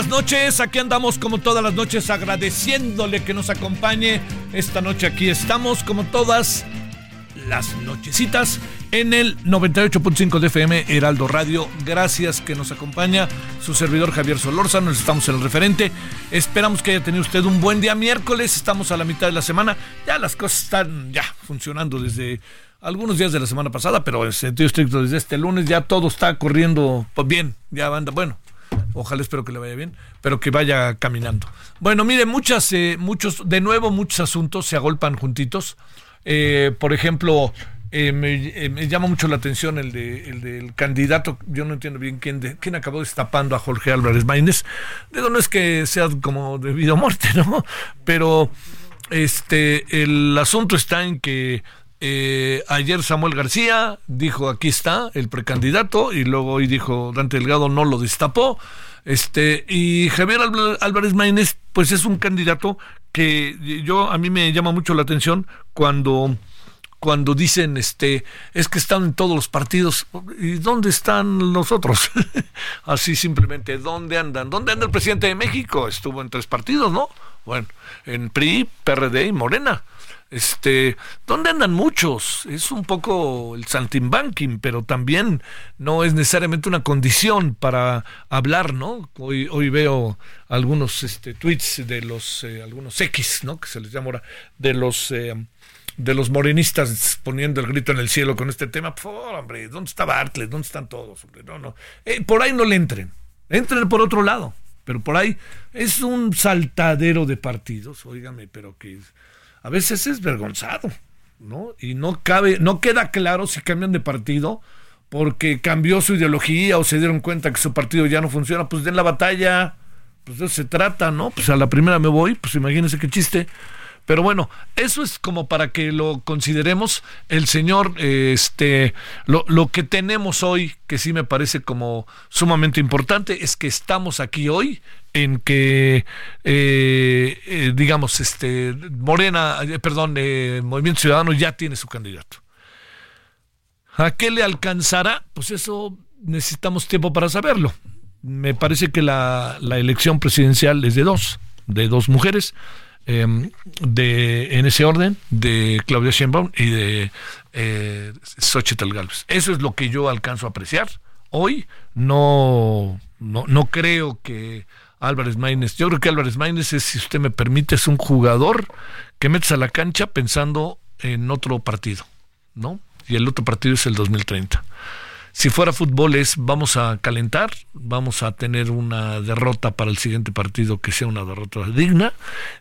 Buenas noches, aquí andamos como todas las noches agradeciéndole que nos acompañe. Esta noche aquí estamos como todas las nochecitas en el 98.5 de FM Heraldo Radio. Gracias que nos acompaña su servidor Javier Solórzano, estamos en el referente. Esperamos que haya tenido usted un buen día miércoles, estamos a la mitad de la semana. Ya las cosas están ya funcionando desde algunos días de la semana pasada, pero en sentido estricto desde este lunes ya todo está corriendo bien, ya anda, bueno, Ojalá espero que le vaya bien, pero que vaya caminando. Bueno, mire, muchas, eh, muchos, de nuevo, muchos asuntos se agolpan juntitos. Eh, por ejemplo, eh, me, me, llama mucho la atención el, de, el del candidato, yo no entiendo bien quién, de, quién acabó destapando a Jorge Álvarez Maínez. Digo, no es que sea como debido a muerte, ¿no? Pero este, el asunto está en que eh, ayer Samuel García dijo aquí está el precandidato y luego hoy dijo Dante Delgado no lo destapó. Este, y Javier Álvarez Maínez, pues es un candidato que yo a mí me llama mucho la atención cuando cuando dicen este es que están en todos los partidos y dónde están los otros así simplemente dónde andan dónde anda el presidente de México estuvo en tres partidos no bueno en PRI PRD y Morena este, ¿dónde andan muchos? Es un poco el saltimbanking, pero también no es necesariamente una condición para hablar, ¿no? Hoy, veo algunos este, tweets de los, eh, algunos X, ¿no? Que se les llama ahora, de los... Eh, de los morenistas poniendo el grito en el cielo con este tema, por hombre, ¿dónde está Bartlett? ¿Dónde están todos? No, no. Eh, por ahí no le entren, entren por otro lado, pero por ahí es un saltadero de partidos, óigame, pero que a veces es vergonzado, ¿no? Y no cabe, no queda claro si cambian de partido porque cambió su ideología o se dieron cuenta que su partido ya no funciona, pues den la batalla, pues de eso se trata, ¿no? Pues a la primera me voy, pues imagínense qué chiste. Pero bueno, eso es como para que lo consideremos. El señor, este, lo, lo, que tenemos hoy, que sí me parece como sumamente importante, es que estamos aquí hoy en que, eh, eh, digamos, este, Morena, eh, perdón, Movimiento Ciudadano ya tiene su candidato. ¿A qué le alcanzará? Pues eso necesitamos tiempo para saberlo. Me parece que la, la elección presidencial es de dos, de dos mujeres em, de, en ese orden, de Claudia Sheinbaum y de eh, Xochitl Galvez. Eso es lo que yo alcanzo a apreciar. Hoy no, no, no creo que Álvarez Maínez, yo creo que Álvarez Maínez es, si usted me permite, es un jugador que metes a la cancha pensando en otro partido, ¿no? Y el otro partido es el 2030. Si fuera fútbol es vamos a calentar, vamos a tener una derrota para el siguiente partido que sea una derrota digna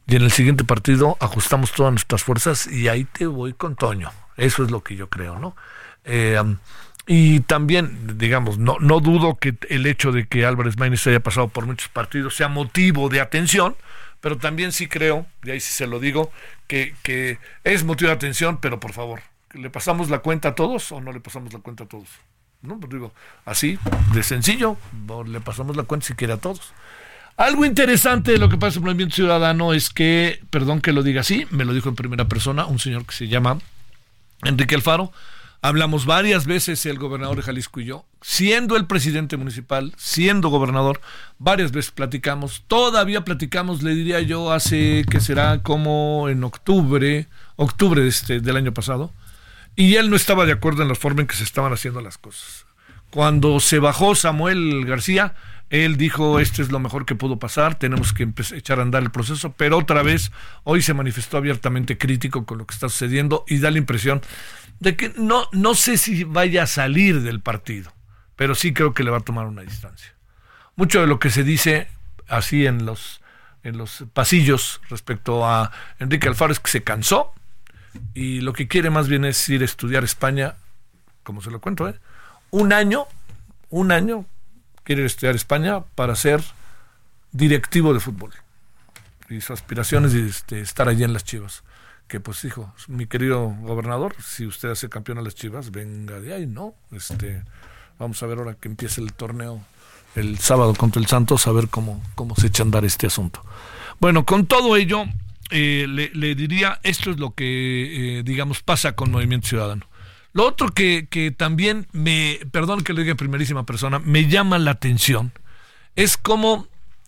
y en el siguiente partido ajustamos todas nuestras fuerzas y ahí te voy con Toño. Eso es lo que yo creo, ¿no? Eh, y también, digamos, no, no dudo que el hecho de que Álvarez Maínez haya pasado por muchos partidos sea motivo de atención, pero también sí creo, y ahí sí se lo digo, que, que es motivo de atención, pero por favor, ¿le pasamos la cuenta a todos o no le pasamos la cuenta a todos? ¿No? Pues digo, así, de sencillo, le pasamos la cuenta si quiere a todos. Algo interesante de lo que pasa en el movimiento ciudadano es que, perdón que lo diga así, me lo dijo en primera persona un señor que se llama Enrique Alfaro. Hablamos varias veces el gobernador de Jalisco y yo, siendo el presidente municipal, siendo gobernador, varias veces platicamos, todavía platicamos, le diría yo, hace que será como en octubre, octubre este, del año pasado, y él no estaba de acuerdo en la forma en que se estaban haciendo las cosas. Cuando se bajó Samuel García, él dijo, este es lo mejor que pudo pasar, tenemos que echar a andar el proceso, pero otra vez hoy se manifestó abiertamente crítico con lo que está sucediendo y da la impresión de que no, no sé si vaya a salir del partido, pero sí creo que le va a tomar una distancia. Mucho de lo que se dice así en los, en los pasillos respecto a Enrique Alfaro es que se cansó, y lo que quiere más bien es ir a estudiar España, como se lo cuento, ¿eh? un año, un año quiere estudiar España para ser directivo de fútbol. Y su aspiración es este, estar allí en las Chivas. Que pues dijo, mi querido gobernador, si usted hace campeón a las Chivas, venga de ahí, ¿no? Este, vamos a ver ahora que empiece el torneo el sábado contra el Santos, a ver cómo, cómo se echa a andar este asunto. Bueno, con todo ello, eh, le, diría, esto es lo que, eh, digamos, pasa con Movimiento Ciudadano. Lo otro que, que, también me, perdón que lo diga en primerísima persona, me llama la atención es cómo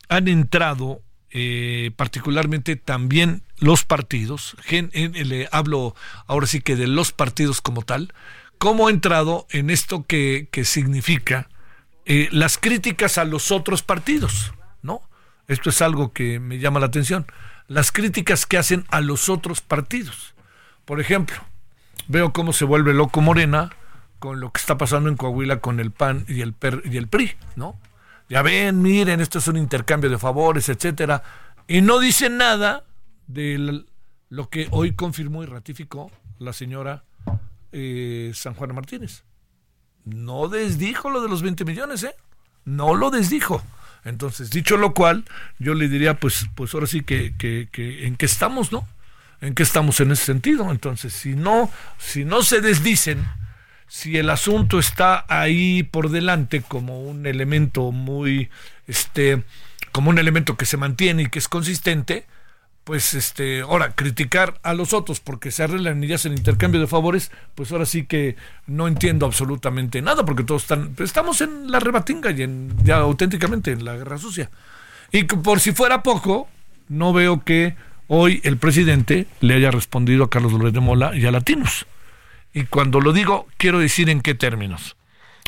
han entrado eh, particularmente también los partidos, le hablo ahora sí que de los partidos como tal, cómo ha entrado en esto que, que significa las críticas a los otros partidos, ¿no? Esto es algo que me llama la atención las críticas que hacen a los otros partidos. Por ejemplo, veo cómo se vuelve loco Morena con lo que está pasando en Coahuila con el PAN y el, PER, y el PRI, ¿no? Ya ven, miren, esto es un intercambio de favores, etcétera. Y no dicen nada de lo que hoy confirmó y ratificó la señora eh, San Juan Martínez. No desdijo lo de los 20 millones, ¿eh? No lo desdijo. Entonces, dicho lo cual, yo le diría, pues, pues ahora sí que, que, que en qué estamos, ¿no? ¿En qué estamos en ese sentido? Entonces, si no, si no se desdicen, si el asunto está ahí por delante como un elemento muy, este, como un elemento que se mantiene y que es consistente, pues este, ahora, criticar a los otros porque se arreglan ya hacen intercambio de favores, pues ahora sí que no entiendo absolutamente nada, porque todos están, estamos en la rebatinga y en, ya auténticamente en la guerra sucia. Y por si fuera poco, no veo que hoy el presidente le haya respondido a Carlos López de Mola y a Latinos. Y cuando lo digo, quiero decir en qué términos.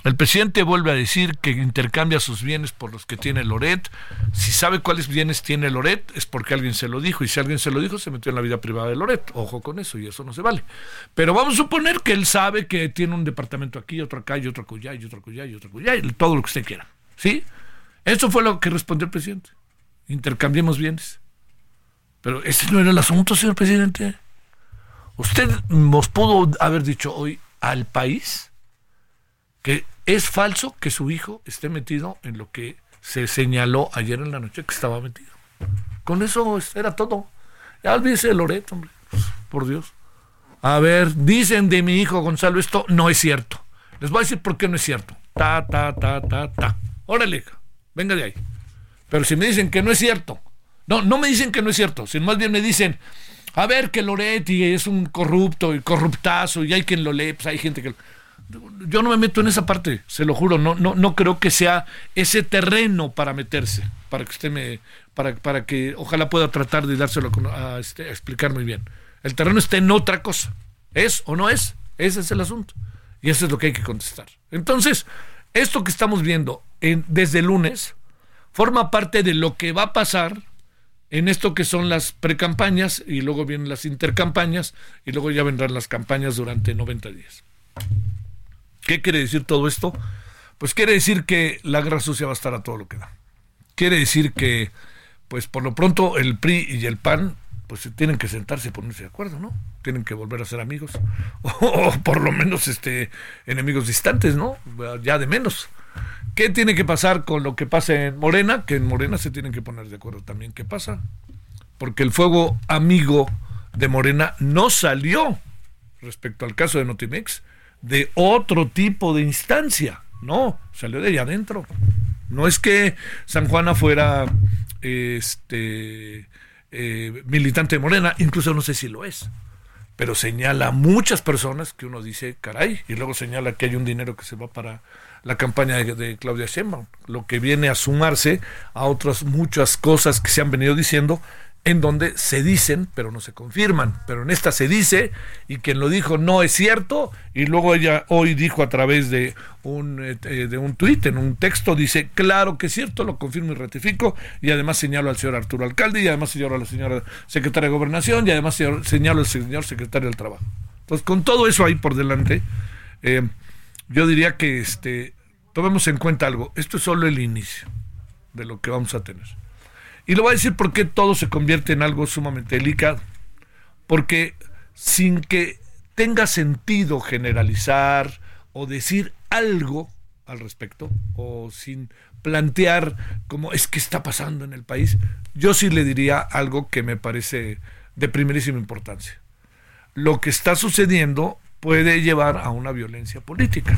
El presidente vuelve a decir que intercambia sus bienes por los que tiene Loret. Si sabe cuáles bienes tiene Loret, es porque alguien se lo dijo. Y si alguien se lo dijo, se metió en la vida privada de Loret. Ojo con eso, y eso no se vale. Pero vamos a suponer que él sabe que tiene un departamento aquí, otro acá, y otro acullá, y otro acullá, y otro acullá, y todo lo que usted quiera. ¿Sí? Eso fue lo que respondió el presidente. Intercambiemos bienes. Pero ese no era el asunto, señor presidente. Usted nos pudo haber dicho hoy al país que es falso que su hijo esté metido en lo que se señaló ayer en la noche que estaba metido. Con eso era todo. Ya olvídese de Loreto, hombre. Por Dios. A ver, dicen de mi hijo Gonzalo esto no es cierto. Les voy a decir por qué no es cierto. Ta, ta, ta, ta, ta. Órale, venga de ahí. Pero si me dicen que no es cierto, no, no me dicen que no es cierto, sino más bien me dicen, a ver que Loretti es un corrupto y corruptazo y hay quien lo lee, pues hay gente que yo no me meto en esa parte, se lo juro, no, no, no creo que sea ese terreno para meterse, para que usted me, para, para que ojalá pueda tratar de dárselo a, este, a explicar muy bien. El terreno está en otra cosa. ¿Es o no es? Ese es el asunto. Y eso es lo que hay que contestar. Entonces, esto que estamos viendo en, desde el lunes forma parte de lo que va a pasar en esto que son las precampañas y luego vienen las intercampañas y luego ya vendrán las campañas durante 90 días. ¿Qué quiere decir todo esto? Pues quiere decir que la guerra sucia va a estar a todo lo que da. Quiere decir que, pues por lo pronto, el PRI y el PAN pues tienen que sentarse y ponerse de acuerdo, ¿no? Tienen que volver a ser amigos, o, por lo menos este enemigos distantes, ¿no? Ya de menos. ¿Qué tiene que pasar con lo que pasa en Morena? Que en Morena se tienen que poner de acuerdo también. ¿Qué pasa? Porque el fuego amigo de Morena no salió respecto al caso de Notimex de otro tipo de instancia, no, salió de allá adentro. No es que San Juana fuera este eh, militante de Morena, incluso no sé si lo es, pero señala a muchas personas que uno dice, caray, y luego señala que hay un dinero que se va para la campaña de, Claudia Sheinbaum, lo que viene a sumarse a otras muchas cosas que se han venido diciendo en donde se dicen, pero no se confirman. Pero en esta se dice, y quien lo dijo no es cierto, y luego ella hoy dijo a través de un, eh, eh, de un tuit, en un texto, dice, claro que es cierto, lo confirmo y ratifico, y además señalo al señor Arturo Alcalde, y además señalo a la señora secretaria de Gobernación, y además señalo al señor secretario del Trabajo. Entonces, con todo eso ahí por delante, eh, yo diría que este, tomemos en cuenta algo, esto es solo el inicio de lo que vamos a tener. Y le voy a decir por qué todo se convierte en algo sumamente delicado. Porque sin que tenga sentido generalizar o decir algo al respecto, o sin plantear cómo es que está pasando en el país, yo sí le diría algo que me parece de primerísima importancia. Lo que está sucediendo puede llevar a una violencia política.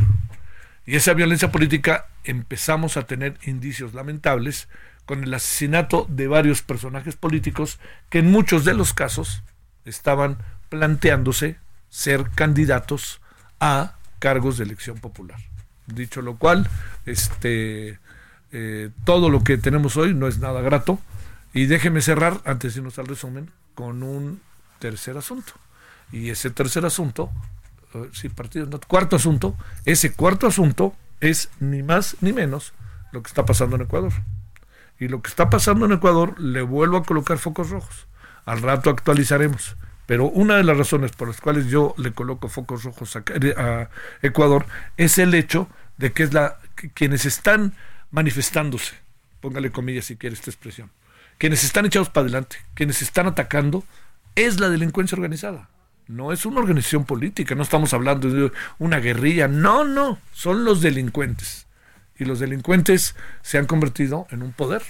Y esa violencia política empezamos a tener indicios lamentables con el asesinato de varios personajes políticos que en muchos de los casos estaban planteándose ser candidatos a cargos de elección popular. Dicho lo cual, este, eh, todo lo que tenemos hoy no es nada grato. Y déjeme cerrar, antes de irnos al resumen, con un tercer asunto. Y ese tercer asunto, eh, sí, partido, cuarto asunto, ese cuarto asunto es ni más ni menos lo que está pasando en Ecuador. Y lo que está pasando en Ecuador, le vuelvo a colocar focos rojos. Al rato actualizaremos. Pero una de las razones por las cuales yo le coloco focos rojos a, Ecuador es el hecho de que es la quienes están manifestándose, póngale comillas si quiere esta expresión, quienes están echados para adelante, quienes están atacando, es la delincuencia organizada. No es una organización política, no estamos hablando de una guerrilla, no, no, son los delincuentes y los delincuentes se han convertido en un poder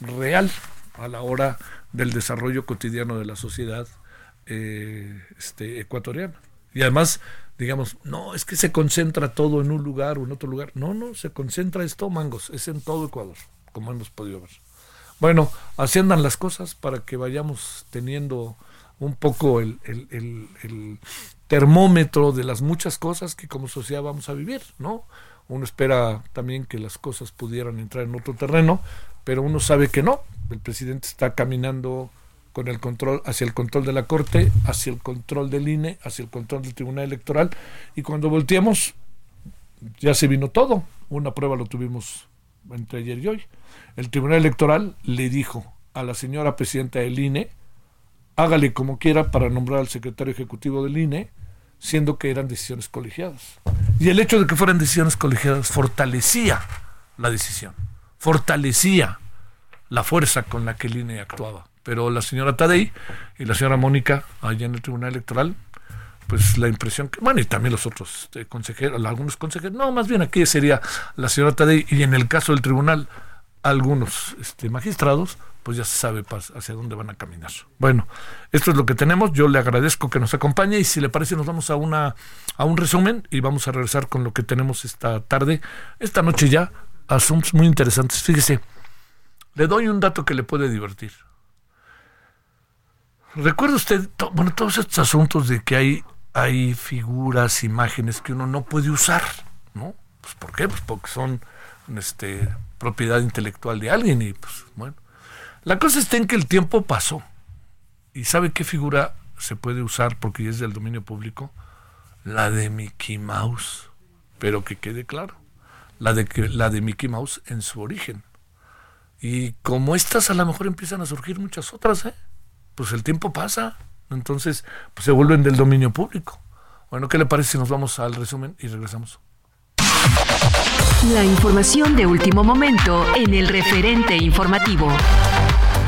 real a la hora del desarrollo cotidiano de la sociedad eh, este, ecuatoriana. Y además, digamos, no, es que se concentra todo en un lugar o en otro lugar. No, no, se concentra esto, mangos, es en todo Ecuador, como hemos podido ver. Bueno, así andan las cosas para que vayamos teniendo un poco el, el termómetro de las muchas cosas que como sociedad vamos a vivir, ¿no? Uno espera también que las cosas pudieran entrar en otro terreno, pero uno sabe que no. El presidente está caminando con el control hacia el control de la Corte, hacia el control del INE, hacia el control del Tribunal Electoral y cuando volteamos ya se vino todo. Una prueba lo tuvimos entre ayer y hoy. El Tribunal Electoral le dijo a la señora presidenta del INE, hágale como quiera para nombrar al secretario ejecutivo del INE, siendo que eran decisiones colegiadas. Y el hecho de que fueran decisiones colegiadas fortalecía la decisión, fortalecía la fuerza con la que el INE actuaba. Pero la señora Tadei y la señora Mónica, allá en el Tribunal Electoral, pues la impresión que, bueno, y también los otros este, consejeros, algunos consejeros, no, más bien aquí sería la señora Tadei y en el caso del tribunal, algunos este, magistrados, pues ya se sabe hacia dónde van a caminar. Bueno, esto es lo que tenemos. Yo le agradezco que nos acompañe y si le parece nos vamos a una a un resumen y vamos a regresar con lo que tenemos esta tarde, esta noche ya, asuntos muy interesantes. Fíjese, le doy un dato que le puede divertir. ¿Recuerda usted, bueno, todos estos asuntos de que hay, hay figuras, imágenes que uno no puede usar, ¿no? Pues ¿por qué? Pues porque son este, propiedad intelectual de alguien y pues bueno La cosa está en que el tiempo pasó. ¿Y sabe qué figura se puede usar porque es del dominio público? La de Mickey Mouse. Pero que quede claro, la de, la de Mickey Mouse en su origen. Y como estas a lo mejor empiezan a surgir muchas otras, ¿eh? Pues el tiempo pasa, entonces pues se vuelven del dominio público. Bueno, ¿qué le parece si nos vamos al resumen y regresamos? La información de último momento en el referente informativo.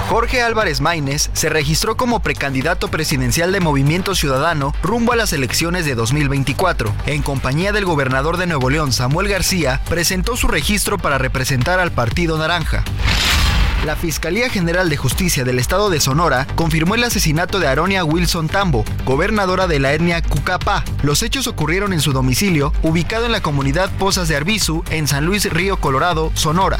Jorge Álvarez Maínez se registró como precandidato presidencial de Movimiento Ciudadano rumbo a las elecciones de 2024. En compañía del gobernador de Nuevo León, Samuel García, presentó su registro para representar al Partido Naranja. La Fiscalía General de Justicia del Estado de Sonora confirmó el asesinato de Aronia Wilson Tambo, gobernadora de la etnia Cucapá. Los hechos ocurrieron en su domicilio, ubicado en la comunidad Pozas de Arbizu, en San Luis Río Colorado, Sonora.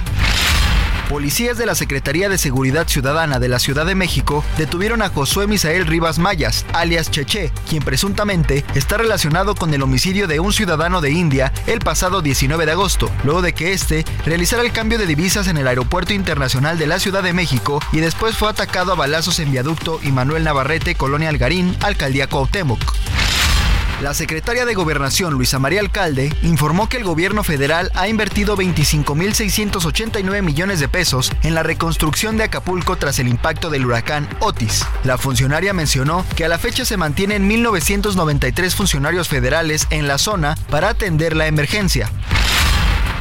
Policías de la Secretaría de Seguridad Ciudadana de la Ciudad de México detuvieron a Josué Misael Rivas Mayas, alias Cheche, quien presuntamente está relacionado con el homicidio de un ciudadano de India el pasado 19 de agosto, luego de que este realizara el cambio de divisas en el Aeropuerto Internacional de la Ciudad de México y después fue atacado a balazos en viaducto y Manuel Navarrete, Colonia Algarín, Alcaldía Cuauhtémoc. La secretaria de Gobernación, Luisa María Alcalde, informó que el gobierno federal ha invertido 25.689 millones de pesos en la reconstrucción de Acapulco tras el impacto del huracán Otis. La funcionaria mencionó que a la fecha se mantienen 1.993 funcionarios federales en la zona para atender la emergencia.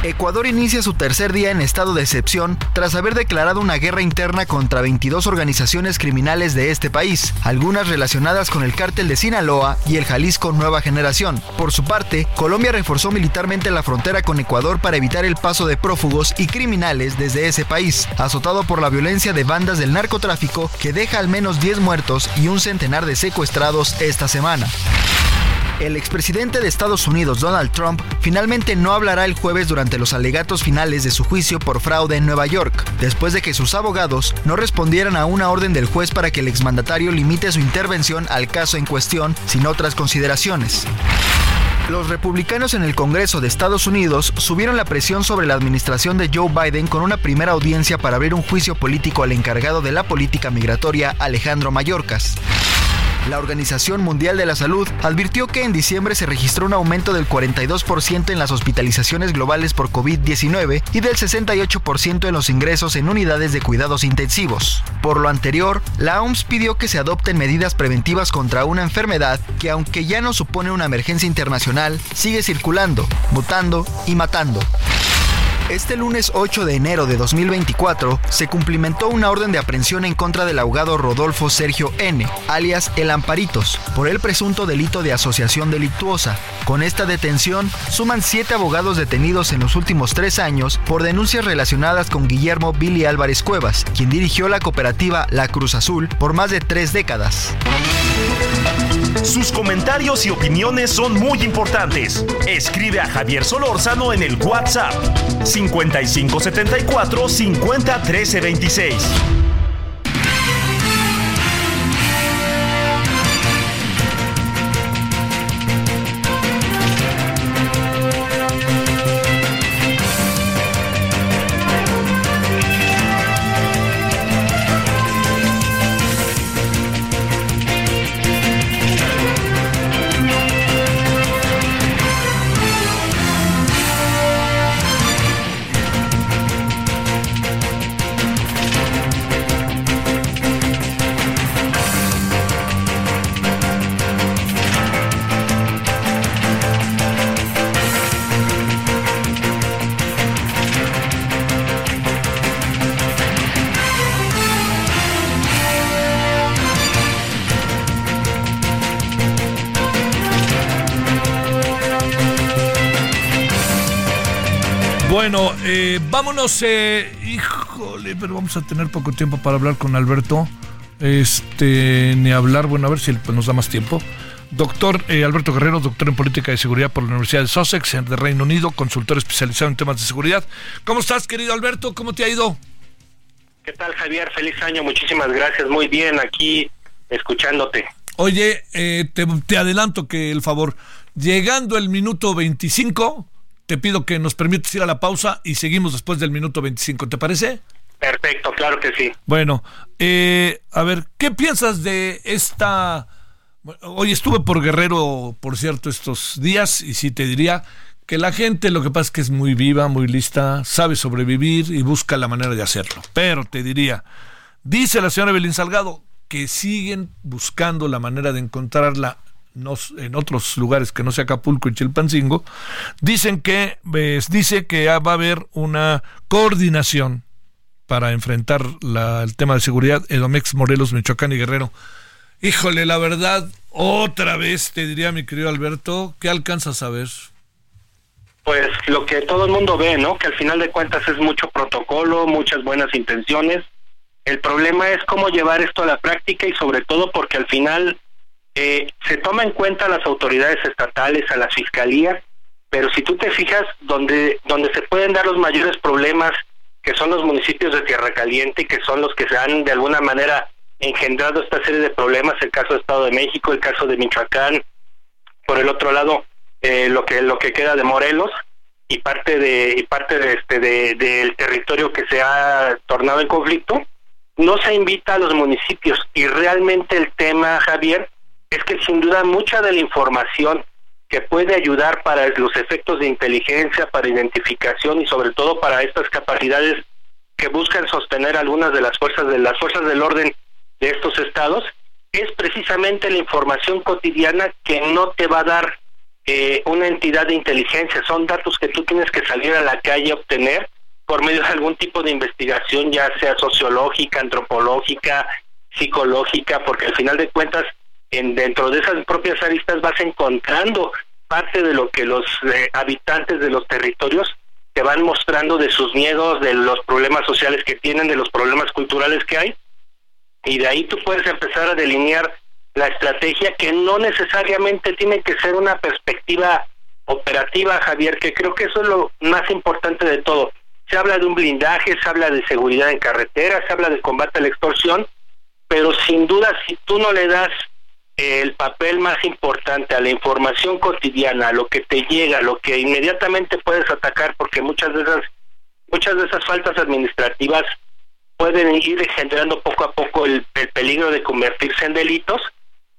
Ecuador inicia su tercer día en estado de excepción tras haber declarado una guerra interna contra 22 organizaciones criminales de este país, algunas relacionadas con el cártel de Sinaloa y el Jalisco Nueva Generación. Por su parte, Colombia reforzó militarmente la frontera con Ecuador para evitar el paso de prófugos y criminales desde ese país, azotado por la violencia de bandas del narcotráfico que deja al menos 10 muertos y un centenar de secuestrados esta semana. El expresidente de Estados Unidos, Donald Trump, finalmente no hablará el jueves durante los alegatos finales de su juicio por fraude en Nueva York, después de que sus abogados no respondieran a una orden del juez para que el exmandatario limite su intervención al caso en cuestión sin otras consideraciones. Los republicanos en el Congreso de Estados Unidos subieron la presión sobre la administración de Joe Biden con una primera audiencia para abrir un juicio político al encargado de la política migratoria, Alejandro Mayorkas. La Organización Mundial de la Salud advirtió que en diciembre se registró un aumento del 42% en las hospitalizaciones globales por COVID-19 y del 68% en los ingresos en unidades de cuidados intensivos. Por lo anterior, la OMS pidió que se adopten medidas preventivas contra una enfermedad que aunque ya no supone una emergencia internacional, sigue circulando, mutando y matando. Este lunes 8 de enero de 2024 se cumplimentó una orden de aprehensión en contra del abogado Rodolfo Sergio N., alias El Amparitos, por el presunto delito de asociación delictuosa. Con esta detención, suman siete abogados detenidos en los últimos tres años por denuncias relacionadas con Guillermo Billy Álvarez Cuevas, quien dirigió la cooperativa La Cruz Azul por más de tres décadas. Sus comentarios y opiniones son muy importantes. Escribe a Javier Solórzano en el WhatsApp 5574 50 13 26. Vámonos. Eh, híjole, pero vamos a tener poco tiempo para hablar con Alberto. Este, ni hablar, bueno, a ver si nos da más tiempo. Doctor eh, Alberto Guerrero, doctor en política de seguridad por la Universidad de Sussex, de Reino Unido, consultor especializado en temas de seguridad. ¿Cómo estás, querido Alberto? ¿Cómo te ha ido? ¿Qué tal, Javier? Feliz año, muchísimas gracias. Muy bien, aquí escuchándote. Oye, te, te adelanto que el favor, llegando el minuto 25 te pido que nos permitas ir a la pausa y seguimos después del minuto 25. ¿Te parece? Perfecto, claro que sí. Bueno, eh, a ver, ¿qué piensas de esta... Hoy estuve por Guerrero, por cierto, estos días y sí te diría que la gente lo que pasa es que es muy viva, muy lista, sabe sobrevivir y busca la manera de hacerlo. Pero te diría, dice la señora Belín Salgado que siguen buscando la manera de en otros lugares que no sea Acapulco y Chilpancingo, dicen que dice que va a haber una coordinación para enfrentar el tema de seguridad Edomex, Morelos, Michoacán y Guerrero. Híjole, la verdad, otra vez te diría mi querido Alberto, ¿qué alcanzas a ver? Pues lo que todo el mundo ve, ¿no? Que al final de cuentas es mucho protocolo, muchas buenas intenciones. El problema es cómo llevar esto a la práctica y sobre todo porque al final eh, se toma en cuenta a las autoridades estatales, a las fiscalías, pero si tú te fijas, donde, donde se pueden dar los mayores problemas, que son los municipios de Tierra Caliente, que son los que se han de alguna manera engendrado esta serie de problemas, el caso de Estado de México, el caso de Michoacán, por el otro lado, eh, lo que lo que queda de Morelos y parte de y parte de este de, del territorio que se ha tornado en conflicto, no se invita a los municipios. Y realmente el tema, Javier, es que sin duda mucha de la información que puede ayudar para los efectos de inteligencia, para identificación y sobre todo para estas capacidades que buscan sostener algunas de las fuerzas de las fuerzas del orden de estos estados es precisamente la información cotidiana que no te va a dar eh, una entidad de inteligencia, son datos que tú tienes que salir a la calle a obtener por medio de algún tipo de investigación, ya sea sociológica, antropológica, psicológica, porque al final de cuentas en dentro de esas propias aristas vas encontrando parte de lo que los eh, habitantes de los territorios te van mostrando de sus miedos, de los problemas sociales que tienen, de los problemas culturales que hay, y de ahí tú puedes empezar a delinear la estrategia que no necesariamente tiene que ser una perspectiva operativa, Javier, que creo que eso es lo más importante de todo. Se habla de un blindaje, se habla de seguridad en carretera, se habla de combate a la extorsión, pero sin duda si tú no le das el papel más importante a la información cotidiana, a lo que te llega, lo que inmediatamente puedes atacar, porque muchas de esas, muchas de esas faltas administrativas pueden ir generando poco a poco el, peligro de convertirse en delitos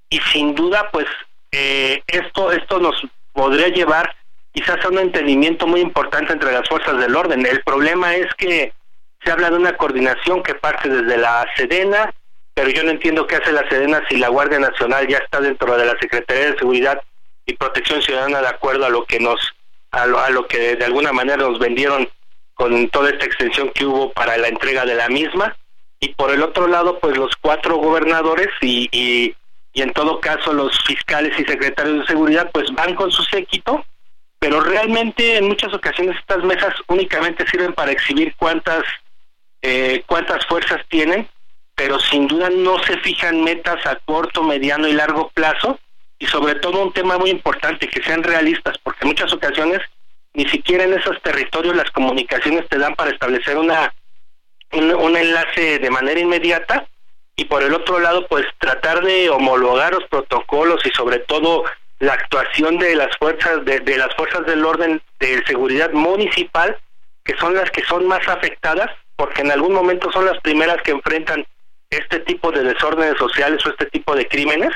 y sin duda pues eh, esto esto nos podría llevar quizás a un entendimiento muy importante entre las fuerzas del orden. El problema es que se habla de una coordinación que parte desde la Sedena, pero yo no entiendo qué hace la Sedena si la Guardia Nacional ya está dentro de la Secretaría de Seguridad y Protección Ciudadana de acuerdo a lo que nos a lo, a lo que de alguna manera nos vendieron con toda esta extensión que hubo para la entrega de la misma. Y por el otro lado pues los cuatro gobernadores y, y, en todo caso los fiscales y secretarios de seguridad pues van con su séquito pero realmente en muchas ocasiones estas mesas únicamente sirven para exhibir cuántas eh, cuántas fuerzas tienen pero sin duda no se fijan metas a corto, mediano y largo plazo y sobre todo un tema muy importante, que sean realistas, porque en muchas ocasiones ni siquiera en esos territorios las comunicaciones te dan para establecer una un, enlace de manera inmediata y por el otro lado pues tratar de homologar los protocolos y sobre todo la actuación de las fuerzas de, de las fuerzas del orden de seguridad municipal que son las que son más afectadas porque en algún momento son las primeras que enfrentan este tipo de desórdenes sociales o este tipo de crímenes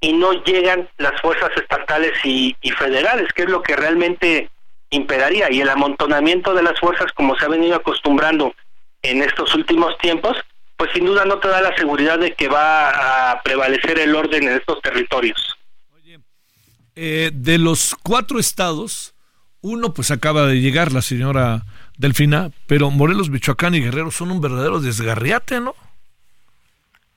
y no llegan las fuerzas estatales y, federales, que es lo que realmente imperaría. Y el amontonamiento de las fuerzas, como se ha venido acostumbrando en estos últimos tiempos, pues sin duda no te da la seguridad de que va a prevalecer el orden en estos territorios. Oye, eh, de los cuatro estados, uno pues acaba de llegar, la señora Delfina, pero Morelos, Michoacán y Guerrero son un verdadero desgarriate, ¿no?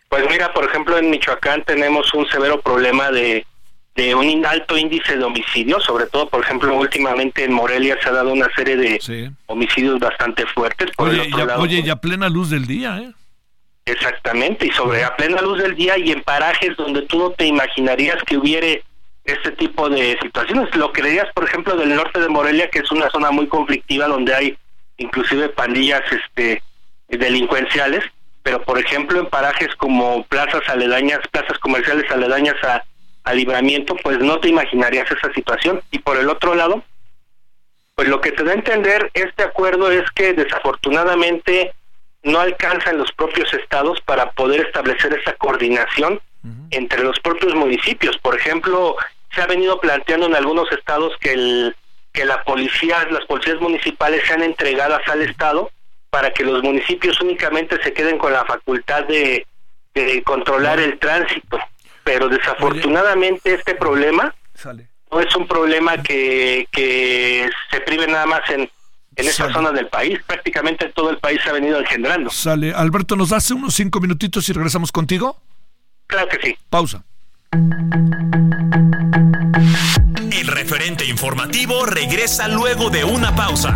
Pues mira, por ejemplo, en Michoacán tenemos un severo problema de, de un alto índice de homicidios, sobre todo, por ejemplo, últimamente en Morelia se ha dado una serie de homicidios bastante fuertes. Por oye, ya, oye, ya plena luz del día, ¿eh? Exactamente, y sobre a plena luz del día y en parajes donde tú no te imaginarías que hubiere este tipo de situaciones. Lo creerías, por ejemplo, del norte de Morelia, que es una zona muy conflictiva donde hay inclusive pandillas este delincuenciales, pero por ejemplo en parajes como plazas aledañas, plazas comerciales aledañas a, libramiento, pues no te imaginarías esa situación. Y por el otro lado, pues lo que te da a entender este acuerdo es que desafortunadamente no alcanzan los propios estados para poder establecer esa coordinación entre los propios municipios. Por ejemplo, se ha venido planteando en algunos estados que el que la policía, las policías municipales sean entregadas al estado para que los municipios únicamente se queden con la facultad de, controlar el tránsito. Pero desafortunadamente este problema no es un problema que, que se prive nada más en, en esta zona del país. Prácticamente todo el país se ha venido engendrando. Sale. Alberto, ¿nos das unos cinco minutitos y regresamos contigo? Claro que sí. Pausa. El referente informativo regresa luego de una pausa.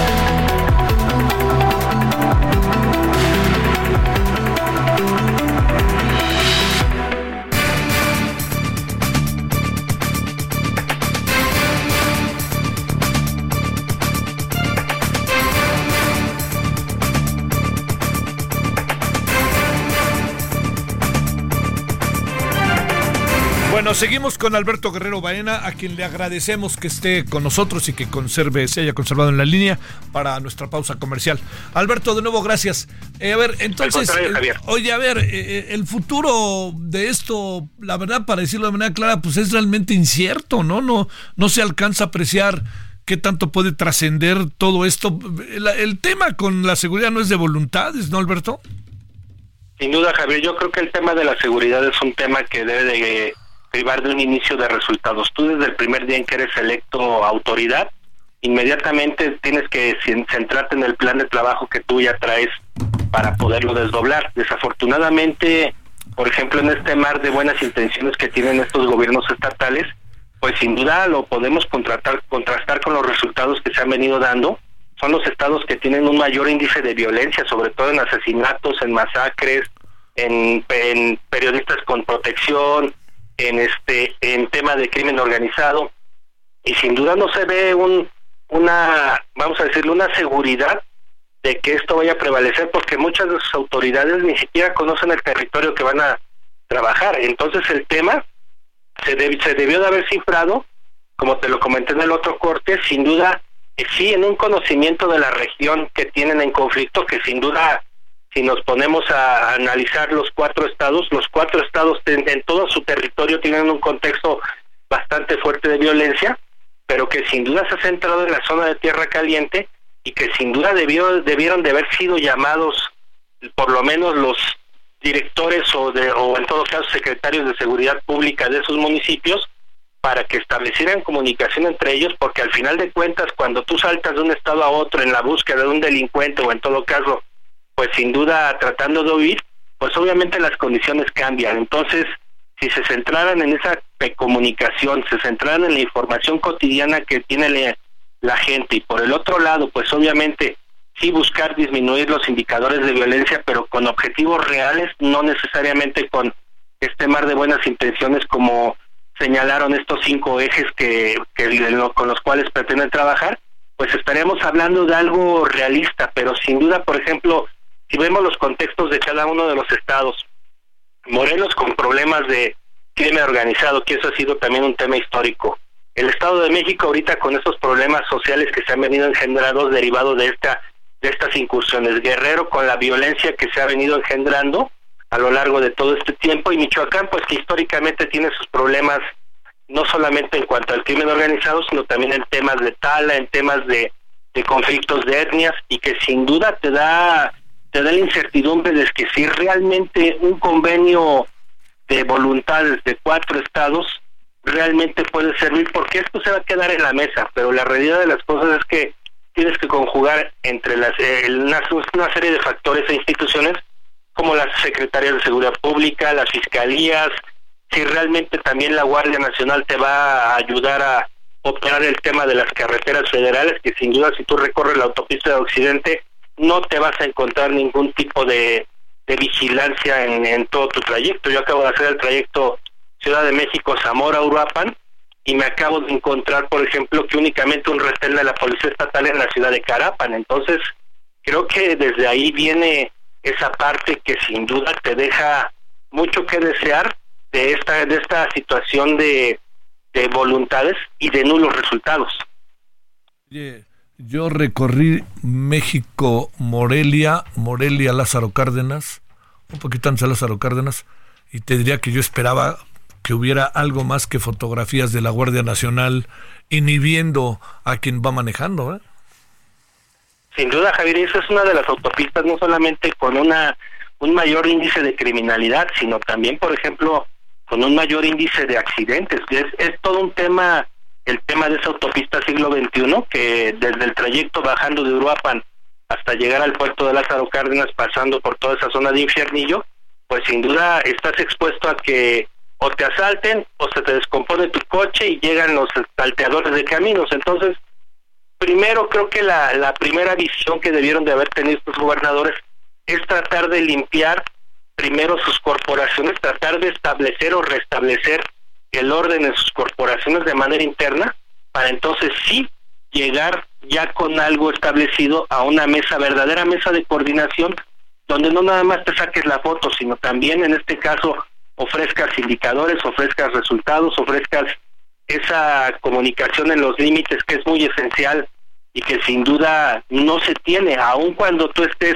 Bueno, seguimos con Alberto Guerrero Baena, a quien le agradecemos que esté con nosotros y que conserve, se haya conservado en la línea para nuestra pausa comercial. Alberto, de nuevo, gracias. Eh, a ver, entonces, eh, oye, a ver, eh, el futuro de esto, la verdad, para decirlo de manera clara, pues es realmente incierto, ¿no? No, no se alcanza a apreciar qué tanto puede trascender todo esto. El, el tema con la seguridad no es de voluntades, ¿no, Alberto? Sin duda, Javier, yo creo que el tema de la seguridad es un tema que debe de privar de un inicio de resultados. Tú desde el primer día en que eres electo autoridad, inmediatamente tienes que centrarte en el plan de trabajo que tú ya traes para poderlo desdoblar. Desafortunadamente, por ejemplo, en este mar de buenas intenciones que tienen estos gobiernos estatales, pues sin duda lo podemos contratar, contrastar con los resultados que se han venido dando. Son los estados que tienen un mayor índice de violencia, sobre todo en asesinatos, en masacres, en periodistas con protección, en este en tema de crimen organizado. Y sin duda no se ve un una vamos a decirlo una seguridad de que esto vaya a prevalecer porque muchas de sus autoridades ni siquiera conocen el territorio que van a trabajar. Entonces el tema se, se debió de haber cifrado como te lo comenté en el otro corte sin duda sí en un conocimiento de la región que tienen en conflicto que sin duda si nos ponemos a analizar los cuatro estados, los cuatro estados en, todo su territorio tienen un contexto bastante fuerte de violencia, pero que sin duda se ha centrado en la zona de Tierra Caliente y que sin duda debió, debieron de haber sido llamados por lo menos los directores o, de, o en todo caso secretarios de seguridad pública de esos municipios para que establecieran comunicación entre ellos, porque al final de cuentas cuando tú saltas de un estado a otro en la búsqueda de un delincuente o en todo caso pues sin duda tratando de huir, pues obviamente las condiciones cambian. Entonces, si se centraran en esa comunicación, se centraran en la información cotidiana que tiene la gente y por el otro lado, pues obviamente sí buscar disminuir los indicadores de violencia, pero con objetivos reales, no necesariamente con este mar de buenas intenciones como señalaron estos cinco ejes que, con los cuales pretenden trabajar, pues estaríamos hablando de algo realista, pero sin duda, por ejemplo, si vemos los contextos de cada uno de los estados, Morelos con problemas de crimen organizado, que eso ha sido también un tema histórico. El Estado de México ahorita con estos problemas sociales que se han venido engendrando derivados de esta de estas incursiones. Guerrero con la violencia que se ha venido engendrando a lo largo de todo este tiempo y Michoacán pues que históricamente tiene sus problemas no solamente en cuanto al crimen organizado, sino también en temas de tala, en temas de, de conflictos de etnias y que sin duda te da te da la incertidumbre de que si realmente un convenio de voluntades de cuatro estados realmente puede servir, porque esto se va a quedar en la mesa, pero la realidad de las cosas es que tienes que conjugar entre las eh, una, serie de factores e instituciones como las secretarías de seguridad pública, las fiscalías, si realmente también la Guardia Nacional te va a ayudar a operar el tema de las carreteras federales, que sin duda si tú recorres la autopista de Occidente, no te vas a encontrar ningún tipo de, vigilancia en, todo tu trayecto. Yo acabo de hacer el trayecto Ciudad de México, Zamora, Uruapan, y me acabo de encontrar, por ejemplo, que únicamente un retén de la Policía Estatal en la ciudad de Carapan. Entonces, Creo que desde ahí viene esa parte que sin duda te deja mucho que desear de esta de esta situación de, de voluntades y de nulos resultados. Yo recorrí México, Morelia, Morelia, Lázaro Cárdenas, un poquito antes de Lázaro Cárdenas, y te diría que yo esperaba que hubiera algo más que fotografías de la Guardia Nacional inhibiendo a quien va manejando. ¿eh? Sin duda, Javier, esa es una de las autopistas, no solamente con una un mayor índice de criminalidad, sino también, por ejemplo, con un mayor índice de accidentes. Es, es todo un tema, el tema de esa autopista siglo XXI, que desde el trayecto bajando de Uruapan hasta llegar al puerto de Lázaro Cárdenas, pasando por toda esa zona de Infiernillo, pues sin duda estás expuesto a que o te asalten o se te descompone tu coche y llegan los salteadores de caminos. Entonces, primero creo que la, la primera visión que debieron de haber tenido estos gobernadores es tratar de limpiar primero sus corporaciones, tratar de establecer o restablecer el orden en sus corporaciones de manera interna, para entonces sí llegar ya con algo establecido a una mesa, verdadera mesa de coordinación, donde no nada más te saques la foto, sino también en este caso ofrezcas indicadores, ofrezcas resultados, ofrezcas esa comunicación en los límites que es muy esencial y que sin duda no se tiene, aun cuando tú estés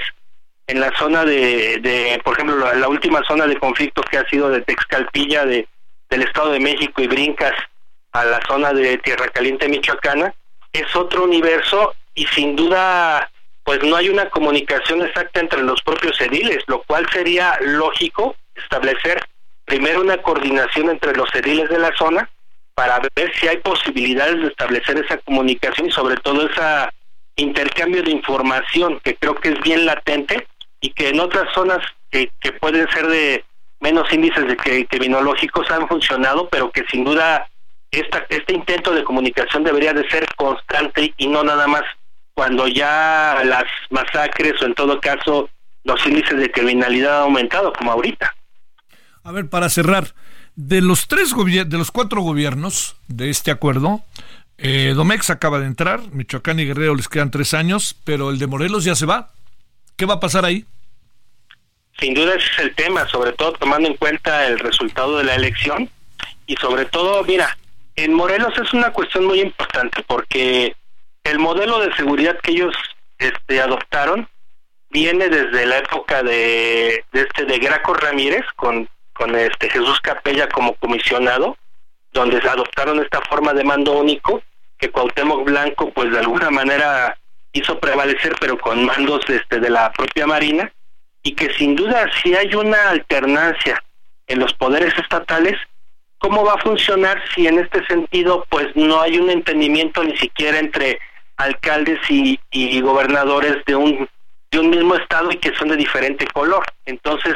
en la zona de, de por ejemplo, la, última zona de conflicto que ha sido de Texcalpilla de, del Estado de México y brincas a la zona de Tierra Caliente Michoacana, es otro universo y sin duda pues no hay una comunicación exacta entre los propios ediles, lo cual sería lógico establecer primero una coordinación entre los ediles de la zona para ver si hay posibilidades de establecer esa comunicación y sobre todo ese intercambio de información que creo que es bien latente y que en otras zonas que, que pueden ser de menos índices de criminológicos han funcionado, pero que sin duda esta, este intento de comunicación debería de ser constante y no nada más cuando ya las masacres o en todo caso los índices de criminalidad han aumentado como ahorita. A ver, para cerrar, de los tres de los cuatro gobiernos de este acuerdo, eh, Domex acaba de entrar, Michoacán y Guerrero les quedan tres años, pero el de Morelos ya se va. ¿Qué va a pasar ahí? Sin duda ese es el tema, sobre todo tomando en cuenta el resultado de la elección y sobre todo, mira, en Morelos es una cuestión muy importante porque el modelo de seguridad que ellos este, adoptaron viene desde la época de, este de Graco Ramírez con con este Jesús Capella como comisionado, donde se adoptaron esta forma de mando único que Cuauhtémoc Blanco pues de alguna manera hizo prevalecer pero con mandos este de la propia Marina y que sin duda si hay una alternancia en los poderes estatales cómo va a funcionar si en este sentido pues no hay un entendimiento ni siquiera entre alcaldes y, y gobernadores de un de un mismo estado y que son de diferente color entonces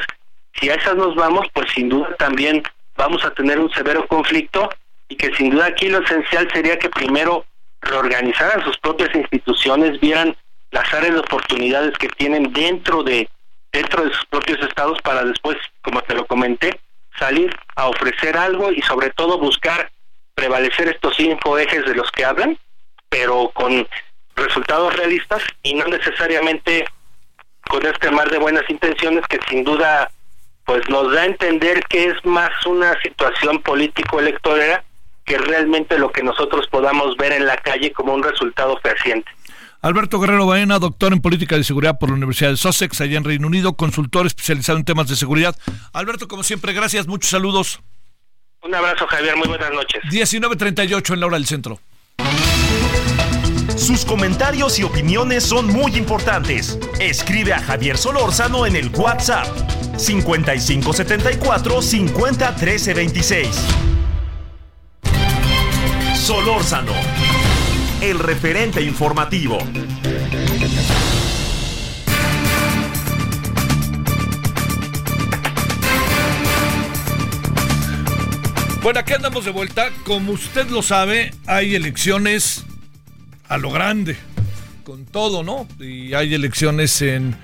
si a esas nos vamos, pues sin duda también vamos a tener un severo conflicto y que sin duda aquí lo esencial sería que primero reorganizaran sus propias instituciones, vieran las áreas de oportunidades que tienen dentro de dentro de sus propios estados para después, como te lo comenté, salir a ofrecer algo y sobre todo buscar prevalecer estos cinco ejes de los que hablan, pero con resultados realistas y no necesariamente con este mar de buenas intenciones que sin duda pues nos da a entender que es más una situación político-electoral que realmente lo que nosotros podamos ver en la calle como un resultado fehaciente. Alberto Guerrero Baena, doctor en política de seguridad por la Universidad de Sussex, allá en Reino Unido, consultor especializado en temas de seguridad. Alberto, como siempre, gracias, muchos saludos. Un abrazo, Javier, muy buenas noches. 19.38 en la hora del centro. Sus comentarios y opiniones son muy importantes. Escribe a Javier Solórzano en el WhatsApp 5574 50 13 26. Solórzano, el referente informativo. Bueno, aquí andamos de vuelta. Como usted lo sabe, hay elecciones a lo grande, con todo, ¿no? Y hay elecciones en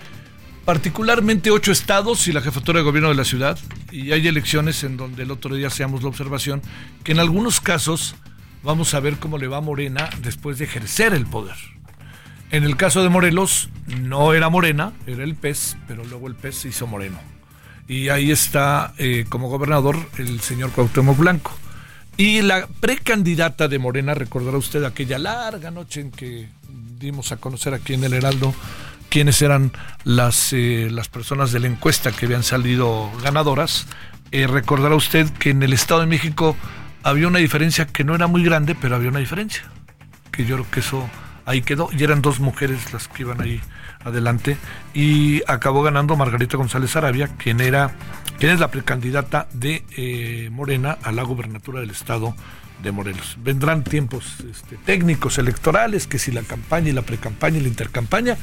particularmente ocho estados y la jefatura de gobierno de la ciudad, y hay elecciones en donde el otro día hacíamos la observación que en algunos casos vamos a ver cómo le va Morena después de ejercer el poder. En el caso de Morelos, no era morena, era el pez, pero luego el pez se hizo moreno. Y ahí está eh, como gobernador el señor Cuauhtémoc Blanco. Y la precandidata de Morena, recordará usted aquella larga noche en que dimos a conocer aquí en el Heraldo quiénes eran las, eh, las personas de la encuesta que habían salido ganadoras. Eh, recordará usted que en el Estado de México había una diferencia que no era muy grande, pero había una diferencia. Que yo creo que eso ahí quedó. Y eran dos mujeres las que iban ahí adelante. Y acabó ganando Margarita González Arabia, quien era, quien es la precandidata de eh, Morena a la gubernatura del estado de Morelos. Vendrán tiempos este, técnicos electorales, que si la campaña y la precampaña y la intercampaña,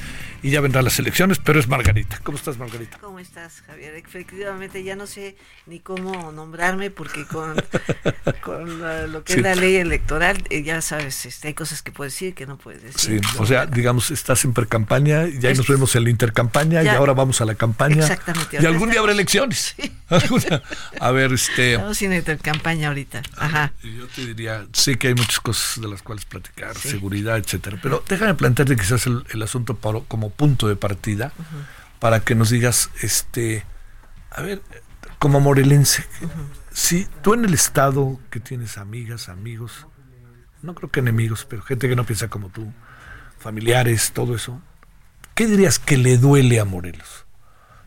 y ya vendrán las elecciones, pero es Margarita. ¿Cómo estás, Margarita? ¿Cómo estás, Javier? Efectivamente, ya no sé ni cómo nombrarme, porque con, con lo que es la ley electoral, eh, ya sabes, este, hay cosas que puedes decir que no puedes decir. Sí, o sea, digamos, estás en precampaña, ya ahí nos vemos en la intercampaña, y ahora vamos a la campaña. Exactamente. Y algún día habrá elecciones. A ver, este... Estamos sin intercampaña ahorita. Ajá. Yo te diría, sé que hay muchas cosas de las cuales platicar, seguridad, etcétera, pero déjame plantearte quizás el, el asunto como punto de partida para que nos digas, este, a ver, como morelense, si tú en el estado que tienes amigas, amigos, no creo que enemigos, pero gente que no piensa como tú, familiares, todo eso, ¿qué dirías que le duele a Morelos?